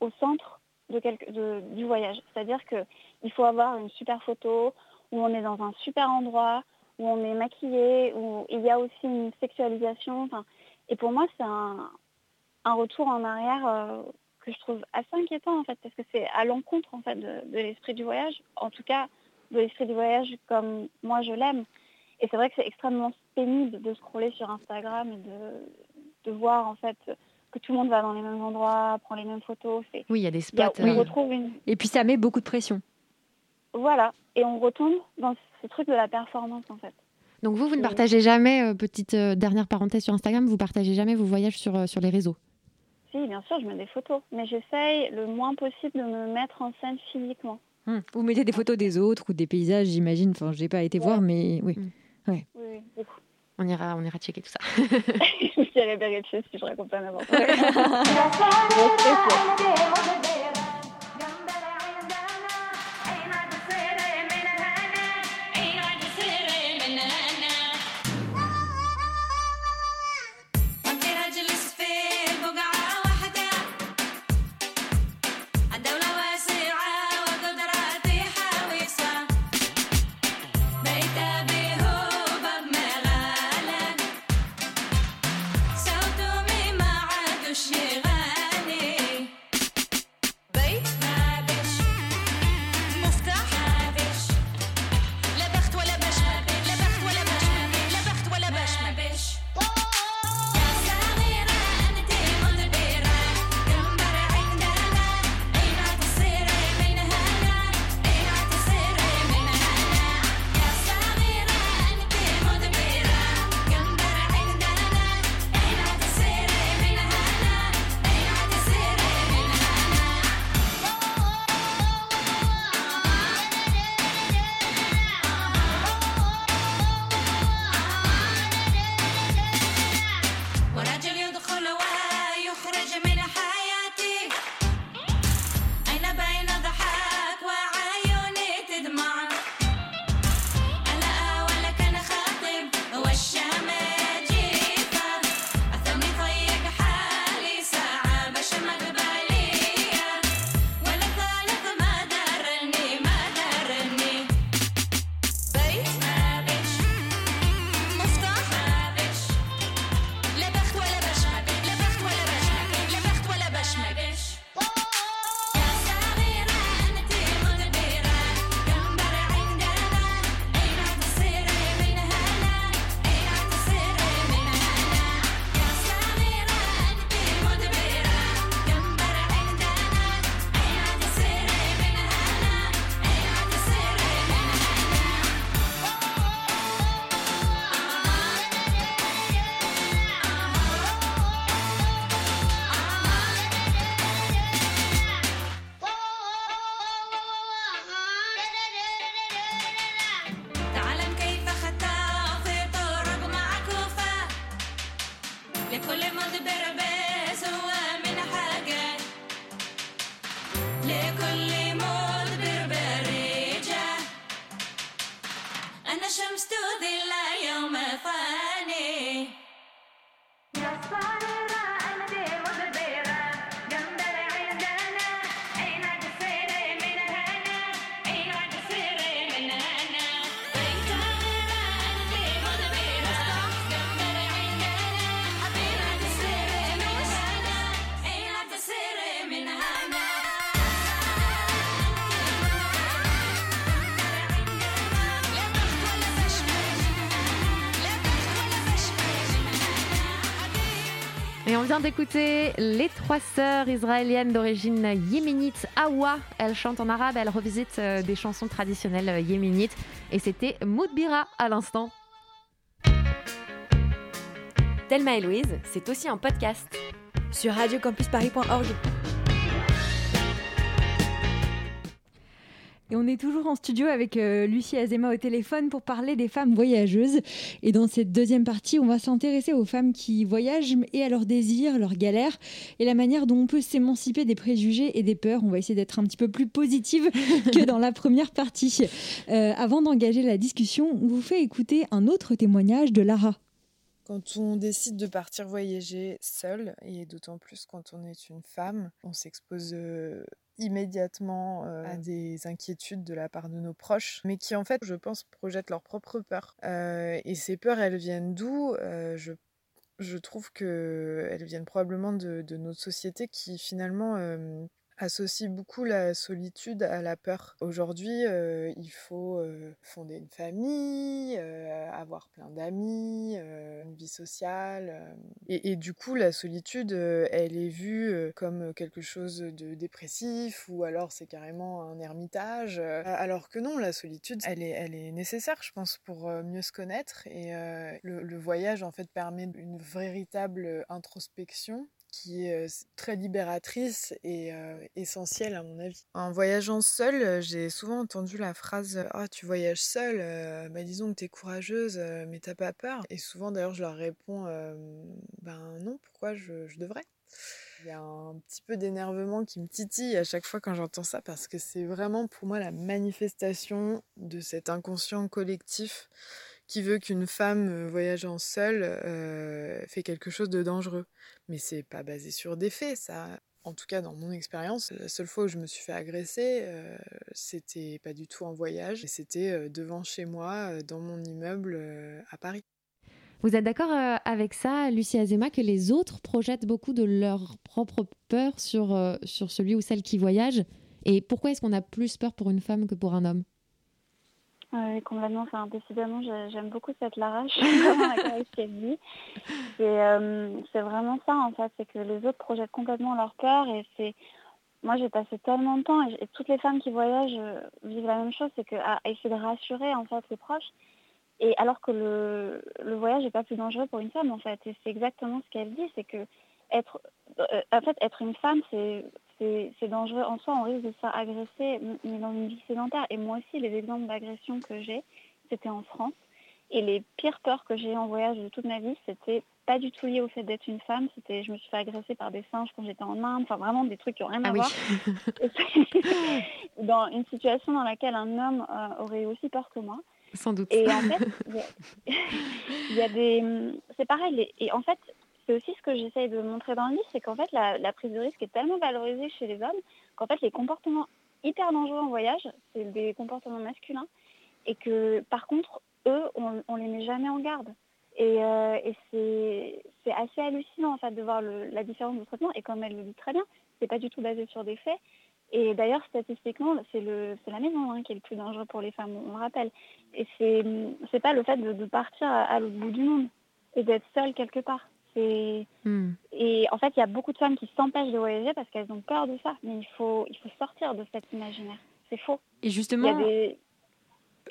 au centre de de, du voyage. C'est-à-dire qu'il faut avoir une super photo, où on est dans un super endroit, où on est maquillé, où il y a aussi une sexualisation. et pour moi, c'est un, retour en arrière euh, que je trouve assez inquiétant en fait, parce que c'est à l'encontre en fait de, l'esprit du voyage, en tout cas de l'esprit du voyage comme moi je l'aime. Et c'est vrai que c'est extrêmement pénible de scroller sur Instagram et de, voir en fait que tout le monde va dans les mêmes endroits, prend les mêmes photos. Oui, il y a des spots. Euh, et puis ça met beaucoup de pression. Voilà, et on retombe dans ce truc de la performance en fait. Donc vous, vous ne partagez jamais, euh, petite euh, dernière parenthèse sur Instagram, vous partagez jamais vos voyages sur, euh, sur les réseaux? Si, bien sûr, je mets des photos, mais j'essaye le moins possible de me mettre en scène physiquement. Hum. Vous mettez des photos des autres ou des paysages, j'imagine. Enfin, je n'ai pas été voir, mais oui. Hum. Ouais. Oui, oui, beaucoup. On ira, on ira checker tout ça. [LAUGHS] [LAUGHS] je vais vérifier si je raconte pas n'importe quoi. [LAUGHS] vient d'écouter les trois sœurs israéliennes d'origine yéménite, Awa. Elles chantent en arabe, elles revisitent euh, des chansons traditionnelles euh, yéménites. Et c'était Moudbira à l'instant. Thelma et Louise, c'est aussi un podcast. Sur radiocampusparis.org. Et on est toujours en studio avec euh, Lucie Azema au téléphone pour parler des femmes voyageuses. Et dans cette deuxième partie, on va s'intéresser aux femmes qui voyagent et à leurs désirs, leurs galères et la manière dont on peut s'émanciper des préjugés et des peurs. On va essayer d'être un petit peu plus positive [LAUGHS] que dans la première partie. Euh, avant d'engager la discussion, on vous fait écouter un autre témoignage de Lara. Quand on décide de partir voyager seul, et d'autant plus quand on est une femme, on s'expose immédiatement euh, à des inquiétudes de la part de nos proches, mais qui en fait, je pense, projettent leurs propres peurs. Euh, et ces peurs, elles viennent d'où? Euh, je, je trouve qu'elles viennent probablement de, de notre société qui finalement associe beaucoup la solitude à la peur. Aujourd'hui, euh, il faut euh, fonder une famille, euh, avoir plein d'amis, une vie sociale. Et, du coup, la solitude, elle est vue comme quelque chose de dépressif ou alors c'est carrément un ermitage. Alors que non, la solitude, elle est, nécessaire, je pense, pour mieux se connaître. Et le voyage, en fait, permet une véritable introspection qui est très libératrice et essentielle à mon avis. En voyageant seule, j'ai souvent entendu la phrase « Ah, tu voyages seule, bah, disons que t'es courageuse, mais t'as pas peur ?» Et souvent d'ailleurs je leur réponds Ben non, pourquoi je, je devrais ?» Il y a un petit peu d'énervement qui me titille à chaque fois quand j'entends ça parce que c'est vraiment pour moi la manifestation de cet inconscient collectif qui veut qu'une femme voyageant seule fait quelque chose de dangereux. Mais c'est pas basé sur des faits, ça. En tout cas, dans mon expérience, la seule fois où je me suis fait agresser, euh, c'était pas du tout en voyage, c'était devant chez moi, dans mon immeuble à Paris. Vous êtes d'accord avec ça, Lucie Azema, que les autres projettent beaucoup de leur propre peur sur, sur celui ou celle qui voyage? Et pourquoi est-ce qu'on a plus peur pour une femme que pour un homme? Oui, complètement. Enfin, décidément, j'ai- j'aime beaucoup cette Lara. Je suis [LAUGHS] vraiment d'accord avec ce qu'elle dit. C'est euh, c'est vraiment ça, en fait. C'est que les autres projettent complètement leur peur. Et c'est. Moi, j'ai passé tellement de temps, et toutes les femmes qui voyagent euh, vivent la même chose, c'est qu'à essayer de rassurer, en fait, les proches. Et alors que le, le voyage n'est pas plus dangereux pour une femme, en fait. Et c'est exactement ce qu'elle dit, c'est que être, euh, en fait, être une femme, c'est c'est dangereux en soi, on risque de se faire agresser, mais dans une vie sédentaire. Et moi aussi, les exemples d'agression que j'ai, c'était en France. Et les pires peurs que j'ai en voyage de toute ma vie, c'était pas du tout lié au fait d'être une femme. C'était, je me suis fait agresser par des singes quand j'étais en Inde. Enfin, vraiment des trucs qui n'ont rien à Ah oui. voir. [LAUGHS] Dans une situation dans laquelle un homme euh, aurait aussi peur que moi. Sans doute. Et en [LAUGHS] fait, il y a- [LAUGHS] il y a des. C'est pareil. Et en fait, c'est aussi ce que j'essaye de montrer dans le livre, c'est qu'en fait, la, prise de risque est tellement valorisée chez les hommes qu'en fait, les comportements hyper dangereux en voyage, c'est des comportements masculins. Et que, par contre, eux, on, on les met jamais en garde. Et, euh, c'est assez hallucinant, en fait, de voir la différence de traitement. Et comme elle le dit très bien, c'est pas du tout basé sur des faits. Et d'ailleurs, statistiquement, c'est la maison hein, qui est le plus dangereux pour les femmes, on le rappelle. Et c'est, pas le fait de, de partir à, à l'autre bout du monde et d'être seule quelque part. Hmm. et en fait, il y a beaucoup de femmes qui s'empêchent de voyager parce qu'elles ont peur de ça. Mais il faut, il faut sortir de cet imaginaire. C'est faux. Et Il y justement, a des...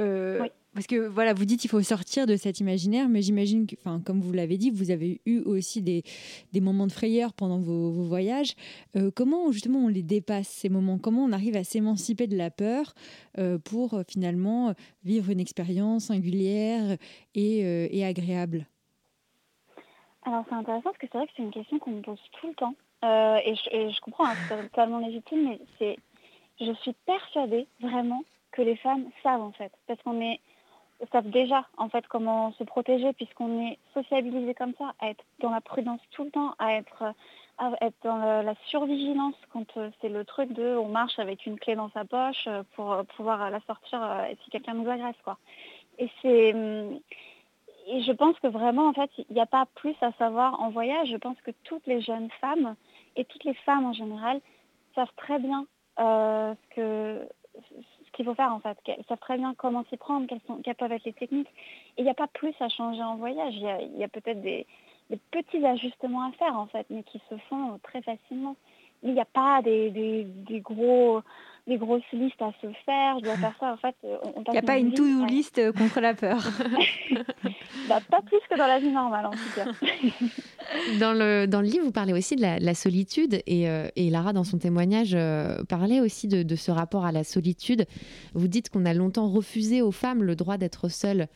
Euh, Oui. Parce que voilà, vous dites qu'il faut sortir de cet imaginaire, mais j'imagine que, enfin, comme vous l'avez dit, vous avez eu aussi des, des moments de frayeur pendant vos, vos voyages. Euh, comment justement on les dépasse ces moments? Comment on arrive à s'émanciper de la peur euh, pour finalement vivre une expérience singulière et, et agréable? Alors c'est intéressant parce que c'est vrai que c'est une question qu'on me pose tout le temps. Euh, et, je, comprends, hein, c'est totalement légitime, mais c'est, je suis persuadée vraiment que les femmes savent en fait. Parce qu'on est, savent déjà en fait comment se protéger puisqu'on est sociabilisé comme ça, à être dans la prudence tout le temps, à être, à être dans la, la survigilance quand euh, c'est le truc de on marche avec une clé dans sa poche euh, pour pouvoir la sortir si quelqu'un nous agresse quoi. Et c'est hum, et je pense que vraiment en fait il n'y a pas plus à savoir en voyage. Je pense que toutes les jeunes femmes et toutes les femmes en général savent très bien euh, ce qu'il faut faire en fait. Elles savent très bien comment s'y prendre, quelles, peuvent être les techniques. Et il n'y a pas plus à changer en voyage. Il y a, peut-être des, petits ajustements à faire en fait, mais qui se font très facilement. Il n'y a pas des, des, des gros des grosses listes à se faire. Je dois faire ça en fait. euh, On, Il n'y a pas une to-do list euh, contre la peur. [LAUGHS] Bah, pas plus que dans la vie normale en tout cas. [LAUGHS] Dans le, dans le livre, vous parlez aussi de la, la solitude et, euh, et Lara, dans son témoignage, euh, parlait aussi de, de ce rapport à la solitude. Vous dites qu'on a longtemps refusé aux femmes le droit d'être seules.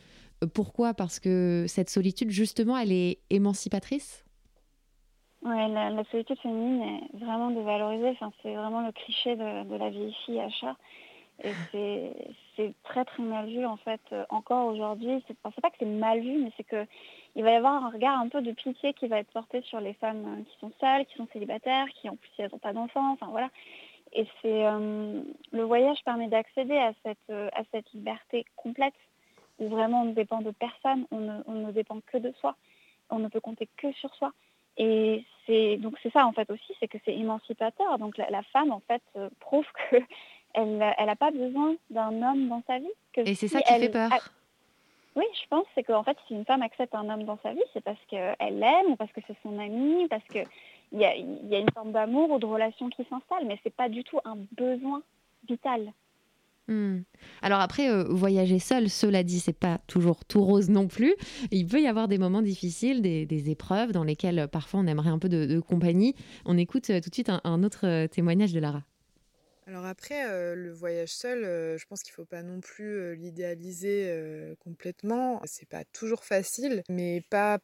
Pourquoi? Parce que cette solitude, justement, elle est émancipatrice? Ouais, la, la solitude féminine est vraiment dévalorisée. Enfin, c'est vraiment le cliché de, de la vieille fille à chat. Et [LAUGHS] c'est très très mal vu en fait euh, encore aujourd'hui. C'est enfin, pas que c'est mal vu, mais c'est que il va y avoir un regard un peu de pitié qui va être porté sur les femmes euh, qui sont seules, qui sont célibataires, qui en plus elles n'ont pas d'enfants. Enfin voilà. Et c'est euh, le voyage permet d'accéder à cette à cette liberté complète où vraiment on ne dépend de personne, on ne, on ne dépend que de soi, on ne peut compter que sur soi. Et c'est donc c'est ça en fait aussi, c'est que c'est émancipateur. Donc la, la femme en fait euh, prouve [LAUGHS] que elle elle a pas besoin d'un homme dans sa vie. Que Et c'est si ça qui elle fait peur. a- oui, je pense c'est qu'en fait si une femme accepte un homme dans sa vie, c'est parce qu'elle l'aime ou parce que c'est son ami, parce que il y y a une forme d'amour ou de relation qui s'installe, mais c'est pas du tout un besoin vital. Hmm. Alors après, euh, voyager seul, cela dit, c'est pas toujours tout rose non plus. Il peut y avoir des moments difficiles, des, épreuves dans lesquelles euh, parfois on aimerait un peu de, compagnie. On écoute euh, tout de suite un, un autre témoignage de Lara. Alors après, le voyage seul, je pense qu'il faut pas non plus l'idéaliser complètement. C'est pas toujours facile, mais pas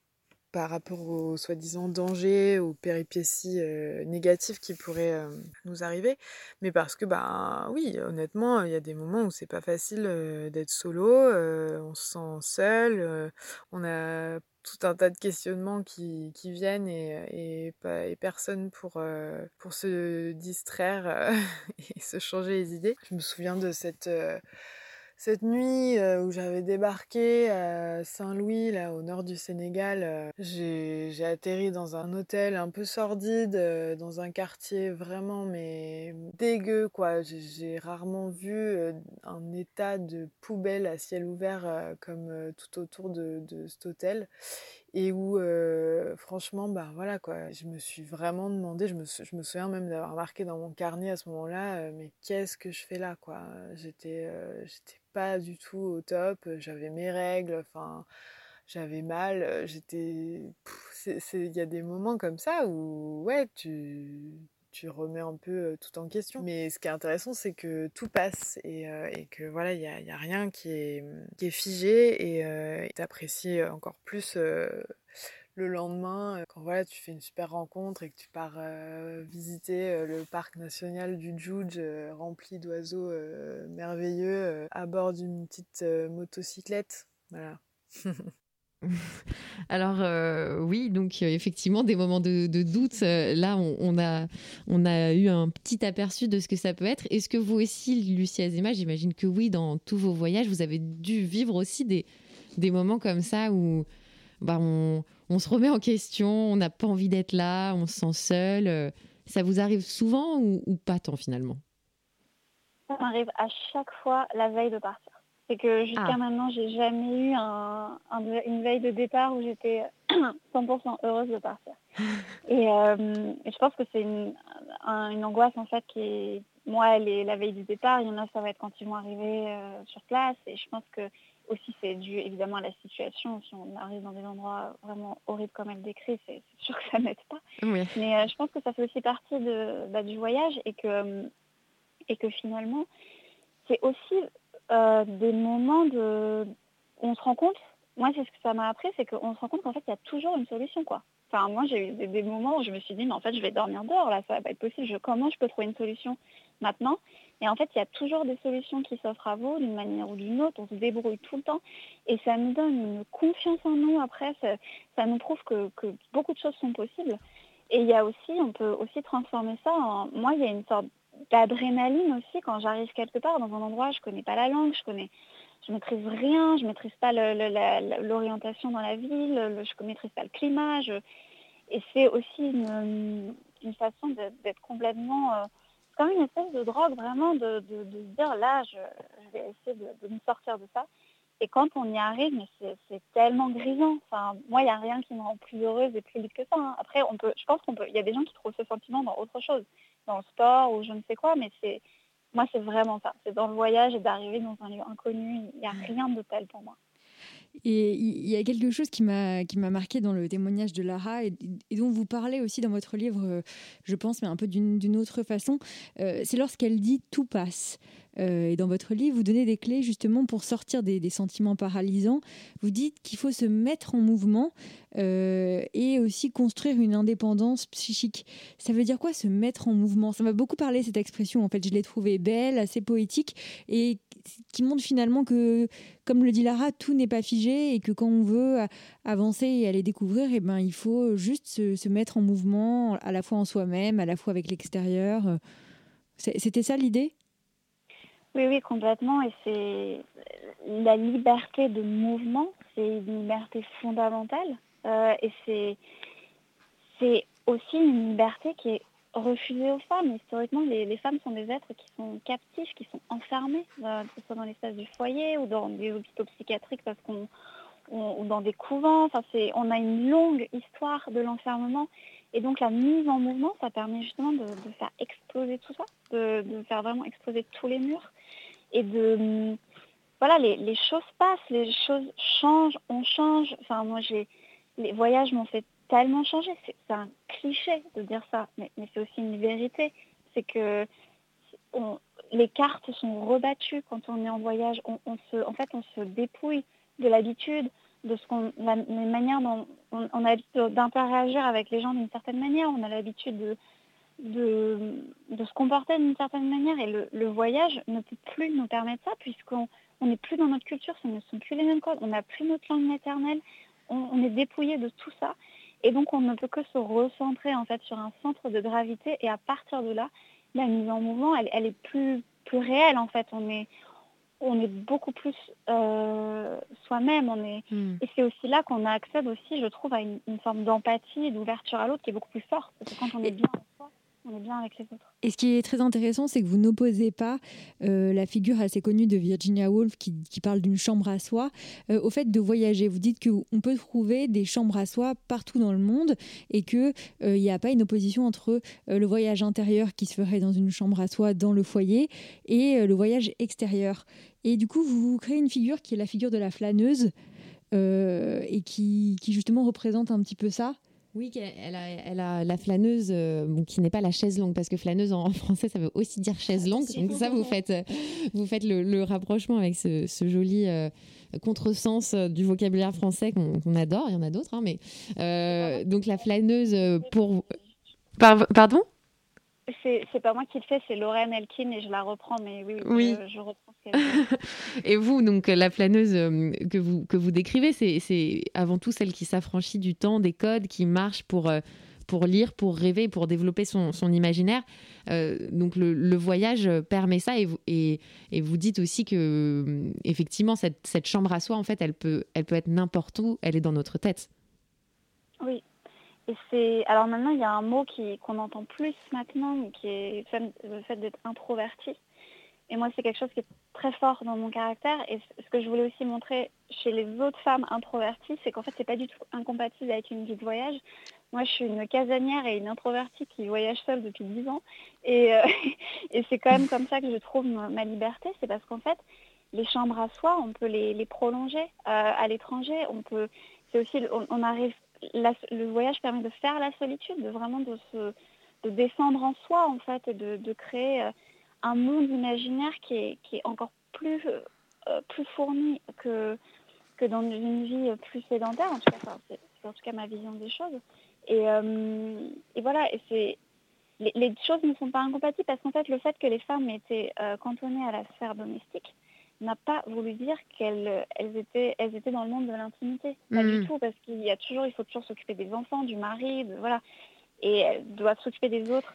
par rapport aux soi-disant dangers, aux péripéties euh, négatives qui pourraient euh, nous arriver, mais parce que, bah oui, honnêtement, il y a des moments où c'est pas facile euh, d'être solo, on se sent seul, on a tout un tas de questionnements qui, qui viennent et, et, et personne pour, pour se distraire [LAUGHS] et se changer les idées. Je me souviens de cette, cette nuit euh, où j'avais débarqué à Saint-Louis, là au nord du Sénégal, euh, j'ai atterri dans un hôtel un peu sordide, euh, dans un quartier vraiment mais dégueu quoi. J'ai- rarement vu un état de poubelle à ciel ouvert comme tout autour de, de cet hôtel et où franchement bah voilà quoi je me suis vraiment demandé je me, je me souviens même d'avoir marqué dans mon carnet à ce moment-là mais qu'est-ce que je fais là quoi? J'étais j'étais pas du tout au top j'avais mes règles enfin j'avais mal j'étais il y a des moments comme ça où ouais tu tu remets un peu tout en question. Mais ce qui est intéressant, c'est que tout passe et, euh, et que voilà, il n'y a, y a rien qui est, qui est figé et euh, tu apprécies encore plus euh, le lendemain quand voilà, tu fais une super rencontre et que tu pars visiter le parc national du Djoudj euh, rempli d'oiseaux merveilleux à bord d'une petite motocyclette. Voilà. [LAUGHS] [LAUGHS] Alors euh, oui, donc euh, effectivement, des moments de, doute, euh, là, on, a, on a eu un petit aperçu de ce que ça peut être. Est-ce que vous aussi, Lucie Azema, j'imagine que oui, dans tous vos voyages, vous avez dû vivre aussi des, des moments comme ça où bah, on, on se remet en question, on n'a pas envie d'être là, on se sent seul. Ça vous arrive souvent ou, ou pas tant finalement? Ça m'arrive à chaque fois la veille de partir. C'est que jusqu'à Ah. maintenant, j'ai jamais eu un, un- une veille de départ où j'étais [CLEARS THROAT] 100% heureuse de partir. [LAUGHS] Et, euh, et je pense que c'est une, un- une angoisse en fait qui est, moi, elle est la veille du départ. Il y en a, ça va être quand ils vont arriver euh, sur place. Et je pense que aussi c'est dû évidemment à la situation. Si on arrive dans des endroits vraiment horribles comme elle décrit, c'est sûr que ça m'aide pas. Oui. Mais euh, je pense que ça fait aussi partie de, bah, du voyage et que, et que finalement, c'est aussi euh, des moments de... on se rend compte, moi c'est ce que ça m'a appris, c'est qu'on se rend compte qu'en fait il y a toujours une solution quoi. Enfin moi j'ai eu des, moments où je me suis dit mais en fait je vais dormir dehors là, ça va pas être possible, je, comment je peux trouver une solution maintenant? Et en fait, il y a toujours des solutions qui s'offrent à vous d'une manière ou d'une autre. On se débrouille tout le temps. Et ça nous donne une confiance en nous. Après, ça, ça nous prouve que, que beaucoup de choses sont possibles. Et il y a aussi, on peut aussi transformer ça en... Moi, il y a une sorte d'adrénaline aussi quand j'arrive quelque part dans un endroit, je connais pas la langue, je connais, je maîtrise rien, je maîtrise pas l'orientation dans la ville, le- je maîtrise pas le climat. Et c'est aussi une, façon d'être complètement, euh, comme une espèce de drogue vraiment de, de, se dire là, je, vais essayer de, me sortir de ça. Et quand on y arrive, mais c'est c'est tellement grisant. Enfin, moi, il n'y a rien qui me rend plus heureuse et plus libre que ça. hein. Après, on peut, je pense qu'on peut. Il y a des gens qui trouvent ce sentiment dans autre chose, dans le sport ou je ne sais quoi, mais c'est, moi, c'est vraiment ça. C'est dans le voyage et d'arriver dans un lieu inconnu. Il n'y a rien de tel pour moi. Et il y a quelque chose qui m'a qui m'a marqué dans le témoignage de Lara et, et dont vous parlez aussi dans votre livre, euh, je pense, mais un peu d'une d'une autre façon. Euh, c'est lorsqu'elle dit tout passe. Euh, et dans votre livre, vous donnez des clés justement pour sortir des, sentiments paralysants. Vous dites qu'il faut se mettre en mouvement euh, et aussi construire une indépendance psychique. Ça veut dire quoi se mettre en mouvement? Ça m'a beaucoup parlé cette expression. En fait, je l'ai trouvée belle, assez poétique et qui montre finalement que, comme le dit Lara, tout n'est pas figé et que quand on veut avancer et aller découvrir, eh ben, il faut juste se, mettre en mouvement à la fois en soi-même, à la fois avec l'extérieur. C'est- C'était ça l'idée? Oui, oui, complètement. Et c'est la liberté de mouvement, c'est une liberté fondamentale. Euh, et c'est c'est aussi une liberté qui est refusée aux femmes. Historiquement, les, femmes sont des êtres qui sont captifs, qui sont enfermés, euh, que ce soit dans l'espace du foyer ou dans des hôpitaux psychiatriques parce qu'on on- ou dans des couvents. Enfin, c'est, on a une longue histoire de l'enfermement. Et donc la mise en mouvement, ça permet justement de, faire exploser tout ça, de faire vraiment exploser tous les murs et de voilà les, les choses passent, les choses changent, on change. Enfin moi j'ai les voyages m'ont fait tellement changer. C'est, un cliché de dire ça, mais, mais c'est aussi une vérité. C'est que on- les cartes sont rebattues quand on est en voyage. On, on se, en fait, on se dépouille de l'habitude, de ce qu'on, la, les manières dont on, on a l'habitude d'interagir avec les gens d'une certaine manière. On a l'habitude de, de, de se comporter d'une certaine manière. Et le, le voyage ne peut plus nous permettre ça puisqu'on on n'est plus dans notre culture, ce ne sont plus les mêmes codes, on n'a plus notre langue maternelle, on, on est dépouillé de tout ça. Et donc on ne peut que se recentrer en fait sur un centre de gravité et à partir de là, la mise en mouvement, elle, elle est plus, plus réelle en fait. On est, on est beaucoup plus euh, soi-même. On est, Et c'est aussi là qu'on accède aussi, je trouve, à une, une forme d'empathie et d'ouverture à l'autre qui est beaucoup plus forte. Parce que quand on est bien en soi, on est bien avec les autres. Et ce qui est très intéressant, c'est que vous n'opposez pas euh, la figure assez connue de Virginia Woolf qui, parle d'une chambre à soi euh, au fait de voyager. Vous dites qu'on peut trouver des chambres à soi partout dans le monde et qu'il n'y a pas une opposition entre euh, le voyage intérieur qui se ferait dans une chambre à soi dans le foyer et euh, le voyage extérieur. Et du coup, vous créez une figure qui est la figure de la flâneuse euh, et qui justement représente un petit peu ça. Oui, elle a, elle a la flâneuse, euh, qui n'est pas la chaise longue, parce que flâneuse [LAUGHS] en français, ça veut aussi dire chaise longue. Donc ça, vous faites, vous faites le, le rapprochement avec ce, ce joli euh, contresens euh, du vocabulaire français qu'on adore. Il y en a d'autres, hein, mais euh, donc la flâneuse pour. Par- pardon? C'est pas moi qui le fais, c'est Lorraine Elkin et je la reprends, mais oui, Oui. Je, je reprends ce qu'elle dit. [LAUGHS] Et vous, donc la flâneuse euh, que vous, que vous décrivez, c'est avant tout celle qui s'affranchit du temps, des codes, qui marche pour, euh, pour lire, pour rêver, pour développer son, son imaginaire. Euh, donc le, le voyage permet ça et vous, et, et vous dites aussi que effectivement cette, cette chambre à soi, en fait, elle peut, elle peut être n'importe où, elle est dans notre tête. Oui. Et c'est alors maintenant il y a un mot qu'on entend plus maintenant, qui est le fait- d'être introverti. Et moi c'est quelque chose qui est très fort dans mon caractère. Et ce que je voulais aussi montrer chez les autres femmes introverties, c'est qu'en fait c'est pas du tout incompatible avec une vie de voyage. Moi je suis une casanière et une introvertie qui voyage seule depuis 10 ans. Et, euh, [LAUGHS] et c'est quand même comme ça que je trouve ma, liberté. C'est parce qu'en fait les chambres à soi, on peut les, prolonger euh, à l'étranger. On peut, c'est aussi, on arrive, le voyage permet de faire la solitude, de vraiment de descendre en soi en fait, et de, créer euh, un monde imaginaire qui est, encore plus, euh, plus fourni que, que dans une vie plus sédentaire. En tout cas, c'est en tout cas ma vision des choses. Et, euh, voilà, et c'est les, choses ne sont pas incompatibles parce qu'en fait, le fait que les femmes étaient euh, cantonnées à la sphère domestique n'a pas voulu dire qu'elles elles étaient, elles étaient dans le monde de l'intimité. Pas Mhm. du tout, parce qu'il y a toujours, il faut toujours s'occuper des enfants, du mari, de, voilà. Et elles doivent s'occuper des autres.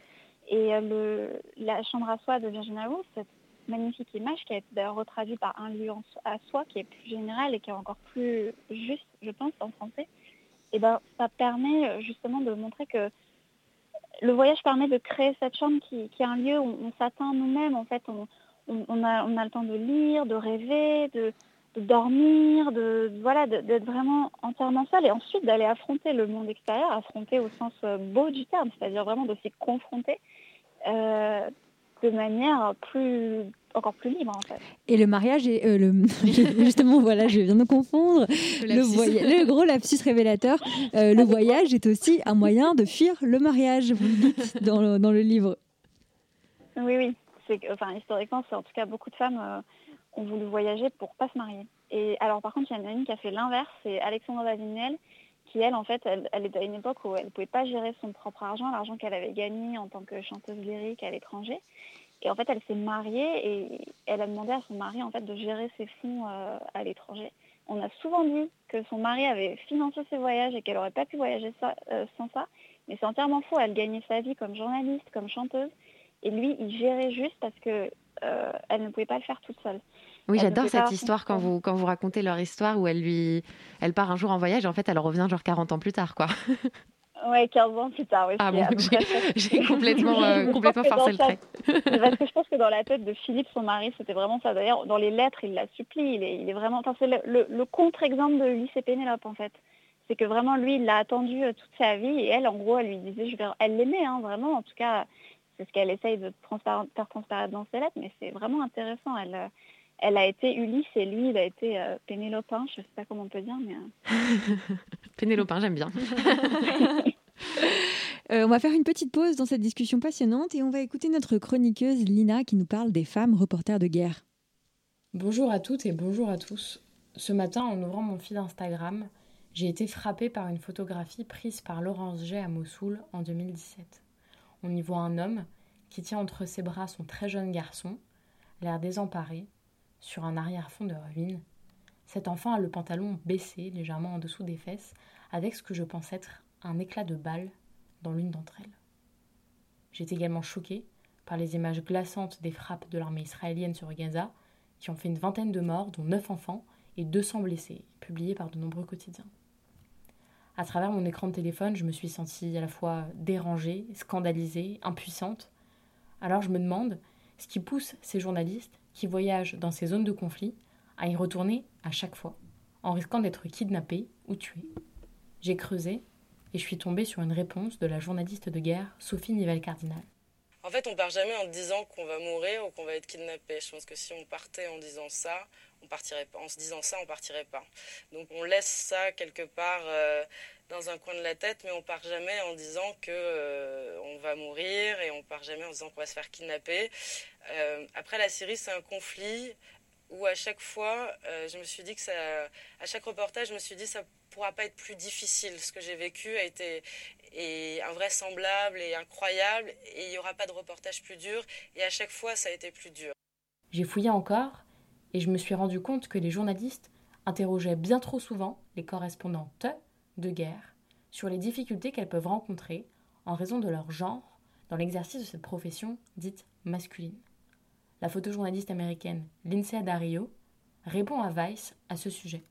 Et euh, le, la chambre à soi de Virginia Woolf, cette magnifique image qui a été d'ailleurs retraduite par un lieu à soi, qui est plus général et qui est encore plus juste, je pense, en français, et ben, ça permet euh, justement de montrer que le voyage permet de créer cette chambre qui, qui est un lieu où on s'atteint nous-mêmes. En fait, on, on, on a, on a le temps de lire, de rêver, de, de dormir, de voilà, d'être vraiment entièrement seul et ensuite d'aller affronter le monde extérieur, affronter au sens euh, beau du terme, c'est-à-dire vraiment de s'y confronter euh, de manière plus encore plus libre en fait. Et le mariage est euh, le [LAUGHS] justement voilà je viens de confondre le, le gros lapsus révélateur euh, le voyage est aussi un moyen de fuir le mariage vous le dites dans le, dans le livre Oui, oui. Historiquement, c'est en tout cas beaucoup de femmes euh, ont voulu voyager pour pas se marier. Et alors, par contre, il y en a une qui a fait l'inverse, c'est Alexandra Davinel, qui elle, en fait, elle, est à une époque où elle pouvait pas gérer son propre argent, l'argent qu'elle avait gagné en tant que chanteuse lyrique à l'étranger. Et en fait, elle s'est mariée et elle a demandé à son mari en fait de gérer ses fonds euh, à l'étranger. On a souvent dit que son mari avait financé ses voyages et qu'elle aurait pas pu voyager euh, sans ça, mais c'est entièrement faux. Elle gagnait sa vie comme journaliste, comme chanteuse, et lui, il gérait juste parce que euh, elle ne pouvait pas le faire toute seule. Oui, j'adore cette histoire quand vous, quand vous racontez leur histoire où elle lui, elle part un jour en voyage et en fait elle revient genre 40 ans plus tard quoi. [LAUGHS] Ouais, 15 ans plus tard, oui. Ah bon, [LAUGHS] j'ai- complètement, euh, [LAUGHS] complètement forcé le trait. Parce que je pense que dans la tête de Philippe, son mari, c'était vraiment ça. D'ailleurs, dans les lettres, il la supplie. Il est, il est vraiment. Enfin, c'est le, le- le contre-exemple de Ulysse et Pénélope, en fait. C'est que vraiment, lui, il l'a attendu euh, toute sa vie. Et elle, en gros, elle lui disait, je vais... elle l'aimait, hein, vraiment. En tout cas, c'est ce qu'elle essaye de faire transparaître dans ses lettres. Mais c'est vraiment intéressant. Elle, euh, elle a été Ulysse et lui, il a été euh, Pénélopin. Je sais pas comment on peut dire, mais. [LAUGHS] euh, Pénélopin, j'aime bien. [LAUGHS] Euh, on va faire une petite pause dans cette discussion passionnante et on va écouter notre chroniqueuse Lina qui nous parle des femmes reporters de guerre Bonjour à toutes et bonjour à tous. Ce matin, en ouvrant mon feed Instagram, j'ai été frappée par une photographie prise par Laurence J à Mossoul en 2017. On y voit un homme qui tient entre ses bras son très jeune garçon, l'air désemparé, sur un arrière-fond de ruines. Cet enfant a le pantalon baissé légèrement en dessous des fesses, avec ce que je pense être un éclat de balle dans l'une d'entre elles. J'ai également choquée par les images glaçantes des frappes de l'armée israélienne sur Gaza, qui ont fait une vingtaine de morts, dont 9 enfants et 200 blessés, publiées par de nombreux quotidiens. À travers mon écran de téléphone, je me suis sentie à la fois dérangée, scandalisée, impuissante. Alors je me demande ce qui pousse ces journalistes qui voyagent dans ces zones de conflit à y retourner à chaque fois, en risquant d'être kidnappés ou tués. J'ai creusé et je suis tombée sur une réponse de la journaliste de guerre Sophie Nivelle-Cardinal. En fait, on part jamais en disant qu'on va mourir ou qu'on va être kidnappé. Je pense que si on partait en disant ça, on partirait pas. En se disant ça, on partirait pas. Donc on laisse ça quelque part euh, dans un coin de la tête, mais on part jamais en disant que euh, on va mourir et on part jamais en disant qu'on va se faire kidnapper. Euh, après, la Syrie, c'est un conflit où à chaque fois, je me suis dit que ça, à chaque reportage, je me suis dit ça pourra pas être plus difficile. Ce que j'ai vécu a été est invraisemblable et incroyable, et il n'y aura pas de reportage plus dur. Et à chaque fois, ça a été plus dur. J'ai fouillé encore et je me suis rendu compte que les journalistes interrogeaient bien trop souvent les correspondantes de guerre sur les difficultés qu'elles peuvent rencontrer en raison de leur genre dans l'exercice de cette profession dite masculine. La photojournaliste américaine Lindsay Dario répond à Vice à ce sujet.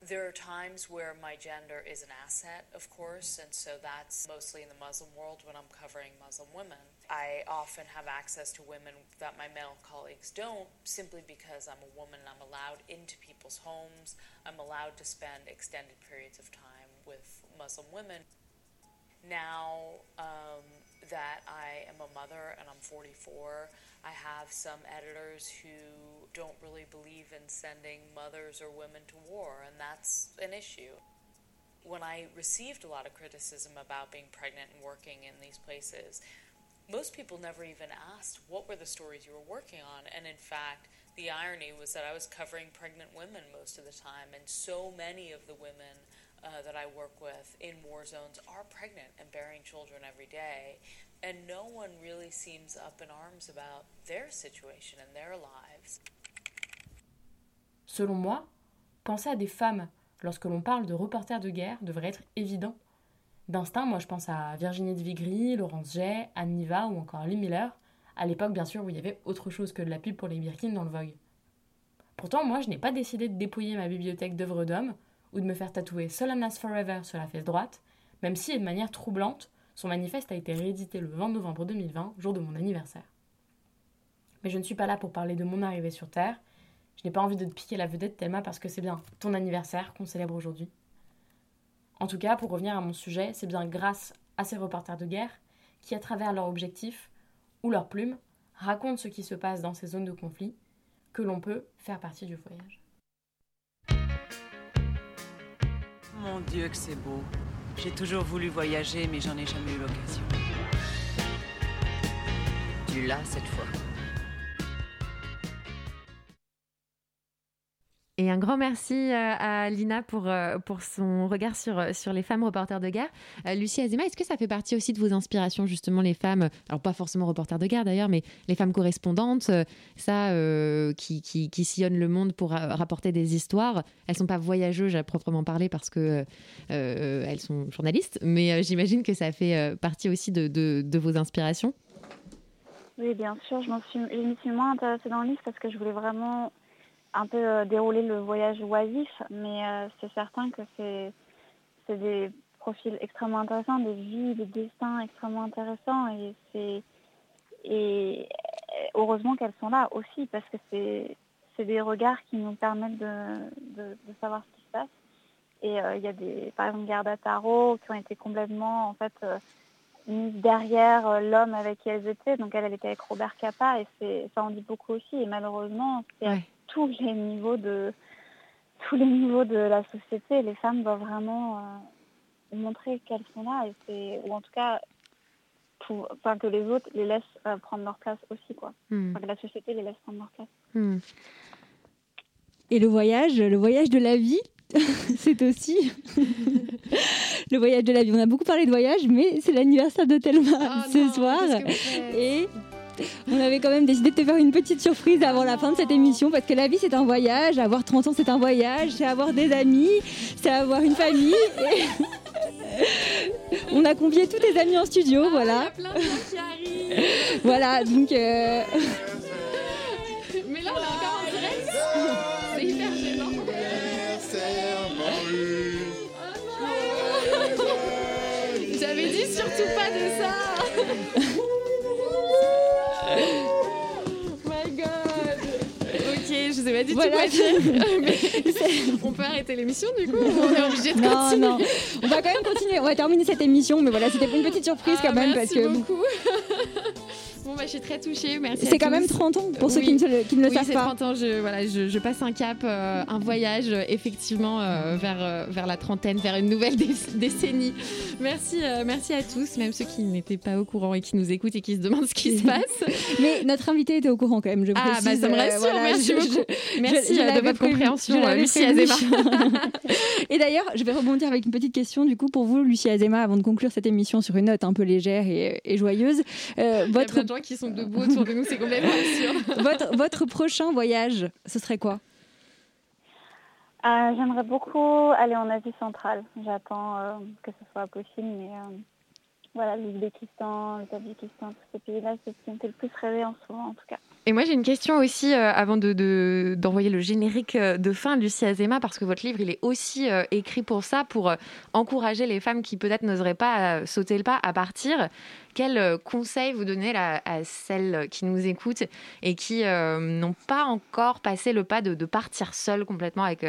There are times where my gender is an asset, of course, and so that's mostly in the Muslim world when I'm covering Muslim women. I often have access to women that my male colleagues don't, simply because I'm a woman and I'm allowed into people's homes. I'm allowed to spend extended periods of time with Muslim women. Now um, that I am a mother and I'm 44, I have some editors who don't really believe in sending mothers or women to war, and that's an issue. When I received a lot of criticism about being pregnant and working in these places, most people never even asked what were the stories you were working on. And in fact, the irony was that I was covering pregnant women most of the time, and so many of the women uh, that I work with in war zones are pregnant and bearing children every day, and no one really seems up in arms about their situation and their lives. Selon moi, penser à des femmes lorsque l'on parle de reporters de guerre devrait être évident. D'instinct, moi je pense à Virginie de Vigry, Laurence Jay, Anne Niva ou encore Lee Miller, à l'époque bien sûr où il y avait autre chose que de la pub pour les Birkin dans le Vogue. Pourtant, moi je n'ai pas décidé de dépouiller ma bibliothèque d'œuvres d'hommes ou de me faire tatouer Solanas Forever sur la fesse droite, même si, de manière troublante, son manifeste a été réédité le 20 novembre 2020, jour de mon anniversaire. Mais je ne suis pas là pour parler de mon arrivée sur Terre, je n'ai pas envie de te piquer la vedette, Thelma, parce que c'est bien ton anniversaire qu'on célèbre aujourd'hui. En tout cas, pour revenir à mon sujet, c'est bien grâce à ces reporters de guerre qui, à travers leurs objectifs ou leurs plumes, racontent ce qui se passe dans ces zones de conflit, que l'on peut faire partie du voyage. Mon Dieu, que c'est beau. J'ai toujours voulu voyager, mais j'en ai jamais eu l'occasion. Tu l'as cette fois. Et un grand merci euh, à Lina pour, euh, pour son regard sur, euh, sur les femmes reporters de guerre. Lucie Azema, est-ce que ça fait partie aussi de vos inspirations, justement, les femmes, alors pas forcément reporters de guerre d'ailleurs, mais les femmes correspondantes, ça, qui, sillonnent le monde pour ra- rapporter des histoires? Elles sont pas voyageuses à proprement parler parce que euh, elles sont journalistes, mais j'imagine que ça fait partie aussi de, de, vos inspirations. Oui, bien sûr. Je, m'en suis, m'y suis moins intéressée dans le livre parce que je voulais vraiment un peu euh, dérouler le voyage oisif, mais euh, c'est certain que c'est, des profils extrêmement intéressants, des vies, des destins extrêmement intéressants et c'est et heureusement qu'elles sont là aussi parce que c'est des regards qui nous permettent de, de, savoir ce qui se passe. Et euh, il y a des, par exemple, Gerda Taro qui ont été complètement en fait euh, derrière l'homme avec qui elles étaient. Donc elle, elle était avec Robert Capa et ça en dit beaucoup aussi. Et malheureusement, c'est tous les niveaux de tous les niveaux de la société, les femmes doivent vraiment euh, montrer qu'elles sont là et c'est ou en tout cas pour, enfin que les autres les laissent euh, prendre leur place aussi quoi. Hmm. Enfin, que la société les laisse prendre leur place. Hmm. Et le voyage, le voyage de la vie, [LAUGHS] c'est aussi [LAUGHS] le voyage de la vie. On a beaucoup parlé de voyage, mais c'est l'anniversaire de Thelma ce soir. Et on avait quand même décidé de te faire une petite surprise avant la fin de cette émission, parce que la vie c'est un voyage, avoir 30 ans c'est un voyage, c'est avoir des amis, c'est avoir une famille. Et [LAUGHS] on a convié tous tes amis en studio, voilà. voilà, donc... euh, [LAUGHS] Mais là, on est encore en direct. C'est hyper gênant. [LAUGHS] J'avais dit surtout pas de ça. My God. Sais pas du Voilà. tout. [LAUGHS] Mais on peut arrêter l'émission du coup ou On est obligé de non, continuer. non. On va quand même continuer. On va terminer cette émission, mais voilà, c'était une petite surprise quand même parce Ah, Merci que beaucoup. [LAUGHS] Bah, je suis très touchée. Merci. c'est quand même tous. 30 ans pour ceux Oui. qui ne, le- qui ne le oui, savent c'est pas. 30 ans. Je, voilà, je, je passe un cap, euh, un voyage, euh, effectivement, euh, vers, vers la trentaine, vers une nouvelle dé- décennie. Merci, euh, merci à tous, même ceux qui n'étaient pas au courant et qui nous écoutent et qui se demandent ce qui se passe. [LAUGHS] Mais notre invité était au courant quand même, je Ah, précise. bah, ça me rassure, voilà, merci beaucoup. je- Merci, de votre prévu, compréhension, Lucie. Azema. [LAUGHS] et d'ailleurs, je vais rebondir avec une petite question du coup pour vous, Lucie Azema, avant de conclure cette émission sur une note un peu légère et, et joyeuse. Euh, Il y a votre, plein de gens qui sont debout autour de nous, c'est complètement absurde. [LAUGHS] votre, votre prochain voyage, ce serait quoi? Euh, J'aimerais beaucoup aller en Asie centrale. J'attends euh, que ce soit possible, mais euh, voilà, l'Ouzbékistan, le Tadjikistan, tous ces pays-là, c'est ce qui me fait le plus rêver en ce moment, en tout cas. Et moi, j'ai une question aussi euh, avant de, de- d'envoyer le générique euh, de fin, Lucie Azema, parce que votre livre, il est aussi euh, écrit pour ça, pour euh, encourager les femmes qui peut-être n'oseraient pas sauter le pas à partir. Quel conseil vous donnez là, à celles qui nous écoutent et qui n'ont pas encore passé le pas de, de partir seules complètement avec,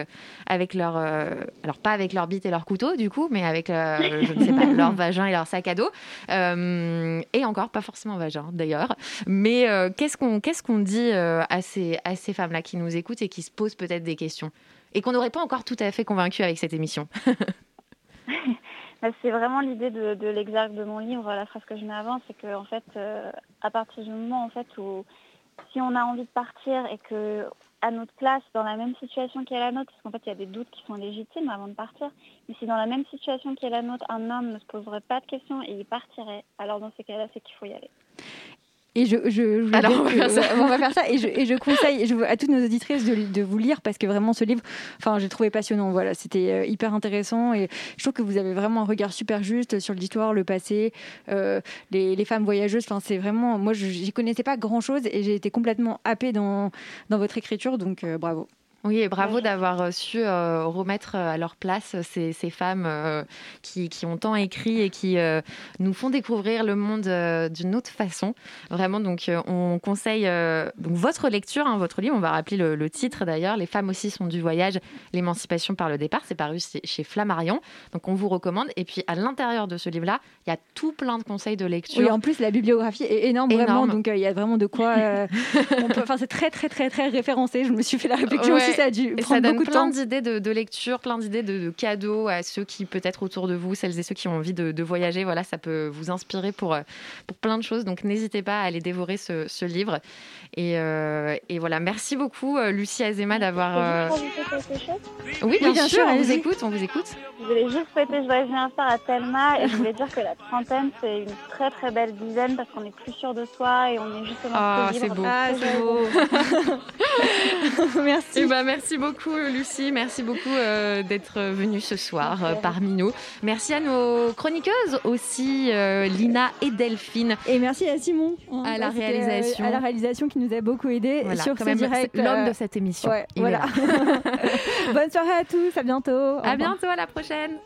avec leur... alors, pas avec leur bite et leur couteau, du coup, mais avec, [LAUGHS] je ne sais pas, leur vagin et leur sac à dos. Et encore, pas forcément vagin, d'ailleurs. Mais qu'est-ce qu'on qu'est-ce qu'on dit euh, à ces, femmes-là qui nous écoutent et qui se posent peut-être des questions et qu'on n'aurait pas encore tout à fait convaincu avec cette émission [LAUGHS] Bah, c'est vraiment l'idée de, de l'exergue de mon livre, la phrase que je mets avant, c'est que en fait, euh, à partir du moment où si on a envie de partir et que à notre place, dans la même situation qu'est la nôtre, parce qu'en fait, il y a des doutes qui sont légitimes avant de partir, mais si dans la même situation qu'est la nôtre, un homme ne se poserait pas de questions et il partirait, alors dans ces cas-là, c'est qu'il faut y aller. Et je, je, je Alors, on va que- faire ça. on va faire ça. Et je, et je conseille je, à toutes nos auditrices de, de vous lire parce que vraiment ce livre, enfin, j'ai trouvé passionnant. Voilà, c'était euh, hyper intéressant et je trouve que vous avez vraiment un regard super juste sur l'histoire, le passé, euh, les, les femmes voyageuses. Enfin, c'est vraiment, moi, je j'y connaissais pas grand chose et j'ai été complètement happée dans, dans votre écriture. Donc, euh, bravo. Oui, et bravo d'avoir euh, su euh, remettre euh, à leur place ces, ces femmes euh, qui, qui ont tant écrit et qui euh, nous font découvrir le monde d'une autre façon. Vraiment, donc on conseille donc votre lecture, hein, votre livre. On va rappeler le, le titre d'ailleurs. Les femmes aussi sont du voyage, l'émancipation par le départ. C'est paru chez, Flammarion. Donc on vous recommande. Et puis à l'intérieur de ce livre-là, il y a tout plein de conseils de lecture. Oui, en plus, la bibliographie est énorme, vraiment. Donc, il y a vraiment de quoi. [LAUGHS] on peut- Enfin, c'est très, très, très, très référencé. Je me suis fait la réflexion Ouais. Aussi. Ça a dû Et prendre ça donne beaucoup de plein d'idées de, de lecture, plein d'idées de, de cadeaux à ceux qui peut-être autour de vous, celles et ceux qui ont envie de, de voyager. Voilà, ça peut vous inspirer pour, euh, pour plein de choses. Donc n'hésitez pas à aller dévorer ce, ce livre. Et, euh, et voilà, merci beaucoup euh, Lucie Azema d'avoir. euh, Oui, bien, bien sûr, sûr, on vous écoute, on vous écoute. Je voulais juste souhaiter joyeux anniversaire à Thelma et je voulais dire que la trentaine c'est une très très belle dizaine parce qu'on est plus sûr de soi et on est justement Ah, c'est beau. Ah, c'est beau. [LAUGHS] Merci. Eh ben, merci beaucoup Lucie, merci beaucoup euh, d'être venue ce soir euh, parmi nous. Merci à nos chroniqueuses aussi, euh, Lina et Delphine. Et merci à Simon hein, À la que, réalisation. à la réalisation qui nous a beaucoup aidé Voilà, sur ce même, direct. l'homme de cette émission. ouais, voilà. [LAUGHS] Bonne soirée à tous, à bientôt. À bientôt, à la prochaine.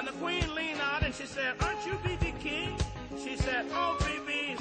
And the Queen leaned out and she said, Aren't you B.B. King? She said, Oh, B.B.